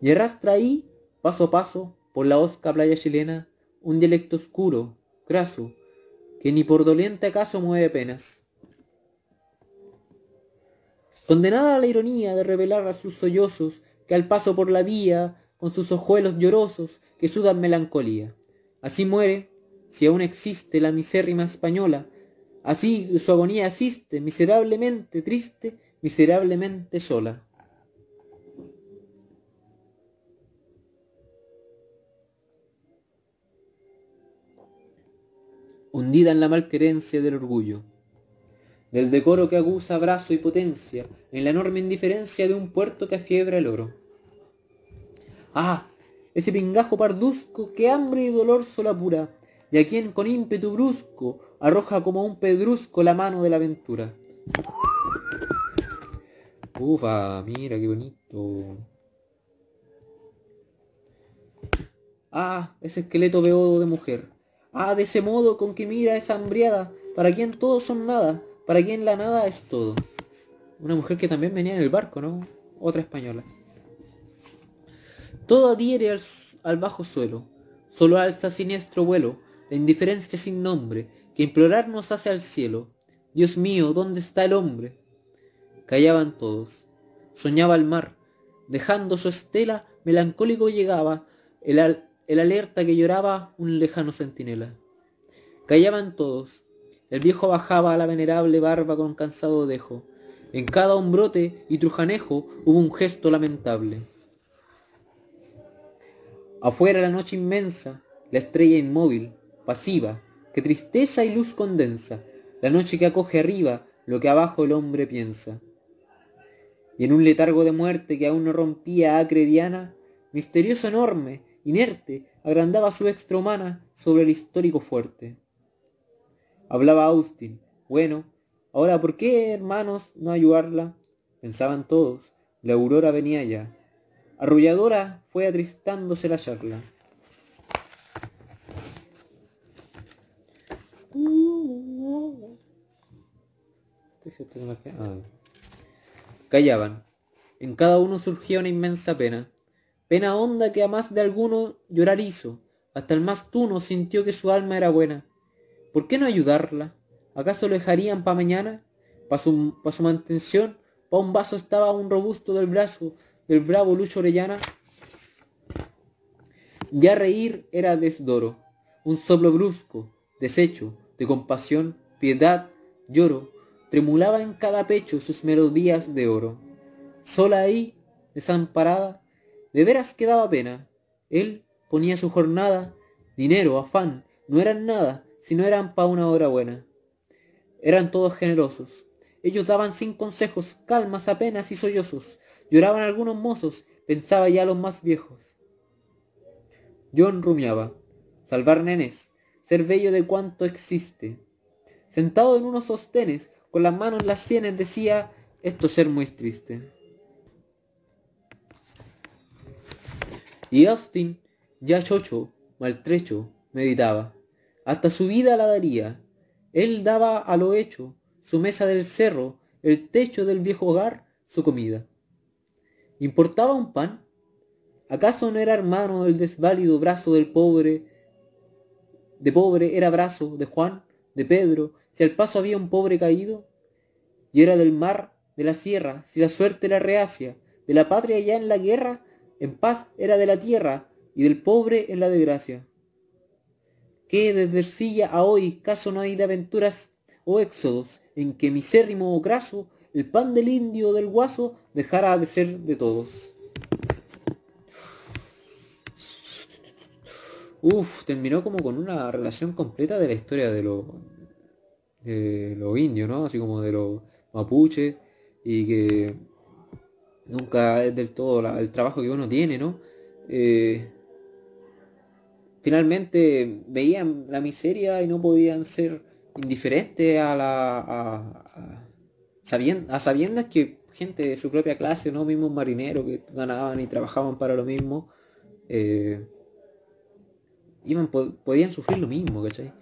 Y arrastra ahí, paso a paso, por la osca playa chilena, un dialecto oscuro, graso, que ni por doliente acaso mueve penas. Condenada a la ironía de revelar a sus sollozos, que al paso por la vía, con sus ojuelos llorosos, que sudan melancolía, Así muere, si aún existe la misérrima española, así su agonía asiste, miserablemente triste, miserablemente sola. hundida en la malquerencia del orgullo, del decoro que aguza brazo y potencia, en la enorme indiferencia de un puerto que afiebra el oro. Ah, ese pingajo parduzco que hambre y dolor solapura, y a quien con ímpetu brusco arroja como un pedrusco la mano de la aventura. Ufa, mira qué bonito. Ah, ese esqueleto beodo de mujer, Ah, de ese modo con que mira esa hambriada, para quien todos son nada, para quien la nada es todo. Una mujer que también venía en el barco, ¿no? Otra española. Todo adhiere al, bajo suelo, solo alza siniestro vuelo, la indiferencia sin nombre, que implorar nos hace al cielo. Dios mío, ¿dónde está el hombre? Callaban todos. Soñaba el mar. Dejando su estela, melancólico llegaba el, el alerta que lloraba un lejano centinela. Callaban todos. El viejo bajaba a la venerable barba con cansado dejo. En cada hombrote y trujanejo hubo un gesto lamentable. Afuera la noche inmensa, la estrella inmóvil, pasiva, que tristeza y luz condensa, la noche que acoge arriba lo que abajo el hombre piensa. Y en un letargo de muerte que aún no rompía acre diana, misterioso enorme, inerte, agrandaba su extrahumana sobre el histórico fuerte. Hablaba Austin. Bueno, ahora ¿por qué, hermanos, no ayudarla? Pensaban todos. La aurora venía ya. Arrulladora fue atristándose la charla. Callaban. En cada uno surgía una inmensa pena. Pena honda que a más de alguno llorar hizo. Hasta el más tuno sintió que su alma era buena. ¿Por qué no ayudarla? ¿Acaso lo dejarían pa' mañana? ¿Pa' su, pa su mantención? ¿Pa un vaso estaba un robusto del brazo del bravo Lucho Orellana? Ya reír era desdoro, un soplo brusco, desecho, de compasión, piedad, lloro, tremulaba en cada pecho sus melodías de oro. Sola ahí, desamparada, de veras que daba pena. Él ponía su jornada, dinero, afán, no eran nada, si no eran pa' una hora buena. Eran todos generosos. Ellos daban sin consejos, calmas apenas y sollozos. Lloraban algunos mozos, pensaba ya los más viejos. John rumiaba. Salvar nenes, ser bello de cuanto existe. Sentado en unos sostenes, con las manos en las sienes, decía, esto ser muy triste. Y Austin, ya chocho, maltrecho, meditaba. Hasta su vida la daría. Él daba a lo hecho, su mesa del cerro, el techo del viejo hogar, su comida. ¿Importaba un pan? ¿Acaso no era hermano el desválido brazo del pobre? De pobre era brazo de Juan, de Pedro, si al paso había un pobre caído. Y era del mar, de la sierra, si la suerte la reacia, de la patria ya en la guerra, en paz era de la tierra y del pobre en la desgracia. Que desde silla a hoy caso no hay de aventuras o éxodos en que misérrimo o graso el pan del indio o del guaso dejara de ser de todos. Uf, terminó como con una relación completa de la historia de los de los indios, ¿no? Así como de los mapuche y que nunca es del todo el trabajo que uno tiene, ¿no? Eh, finalmente veían la miseria y no podían ser indiferentes a la a, sabiendas que gente de su propia clase, no mismos marineros que ganaban y trabajaban para lo mismo, eh, iban, podían sufrir lo mismo, ¿cachai?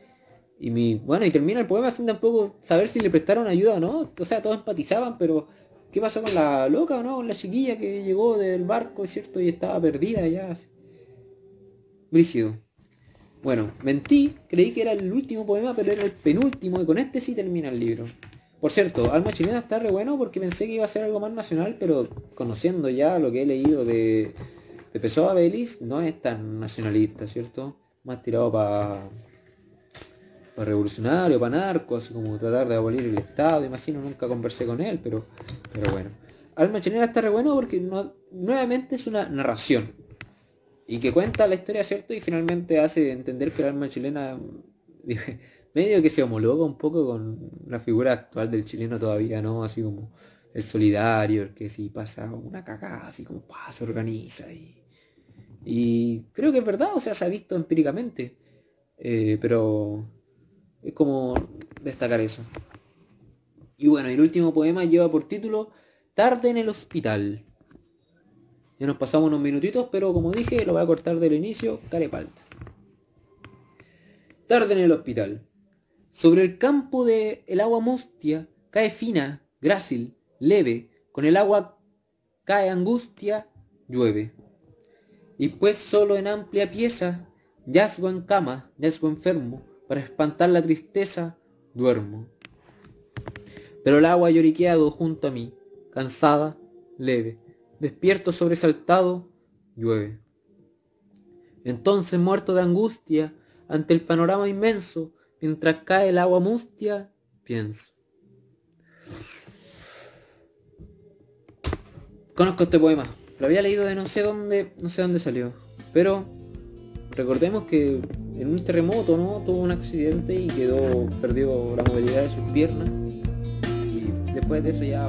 Y mi, bueno, y termina el poema sin tampoco saber si le prestaron ayuda o no. O sea, todos empatizaban, pero ¿Qué pasó con la loca o no? Con la chiquilla que llegó del barco, ¿cierto? Y estaba perdida ya. Brígido. Bueno, mentí, creí que era el último poema, pero era el penúltimo y con este sí termina el libro. Por cierto, Alma Chilena está re bueno porque pensé que iba a ser algo más nacional, pero conociendo ya lo que he leído de, de Pessoa Belis, no es tan nacionalista, ¿cierto? más tirado para para revolucionario, para narco, así como tratar de abolir el Estado, imagino, nunca conversé con él, pero, pero bueno. Alma chilena está re bueno porque nuevamente es una narración. Y que cuenta la historia, ¿cierto? Y finalmente hace entender que el alma chilena medio que se homologa un poco con la figura actual del chileno todavía, ¿no? Así como el solidario, el que si pasa una cagada, así como pa, se organiza. Y, y creo que es verdad, o sea, se ha visto empíricamente. Eh, pero es como destacar eso. Y bueno, el último poema lleva por título Tarde en el hospital. Ya nos pasamos unos minutitos, pero como dije, lo voy a cortar del inicio, carepalta. Tarde en el hospital. Sobre el campo de el agua mustia cae fina, grácil, leve, con el agua cae angustia, llueve. Y pues solo en amplia pieza, yazgo en cama, yazgo enfermo, para espantar la tristeza, duermo. Pero el agua lloriqueado junto a mí, cansada, leve, despierto sobresaltado, llueve. Entonces, muerto de angustia, ante el panorama inmenso, mientras cae el agua mustia, pienso. Conozco este poema. Lo había leído de no sé dónde, no sé dónde salió. Pero recordemos que en un terremoto, ¿no? Tuvo un accidente y quedó, perdió la movilidad de sus piernas. Y después de eso ya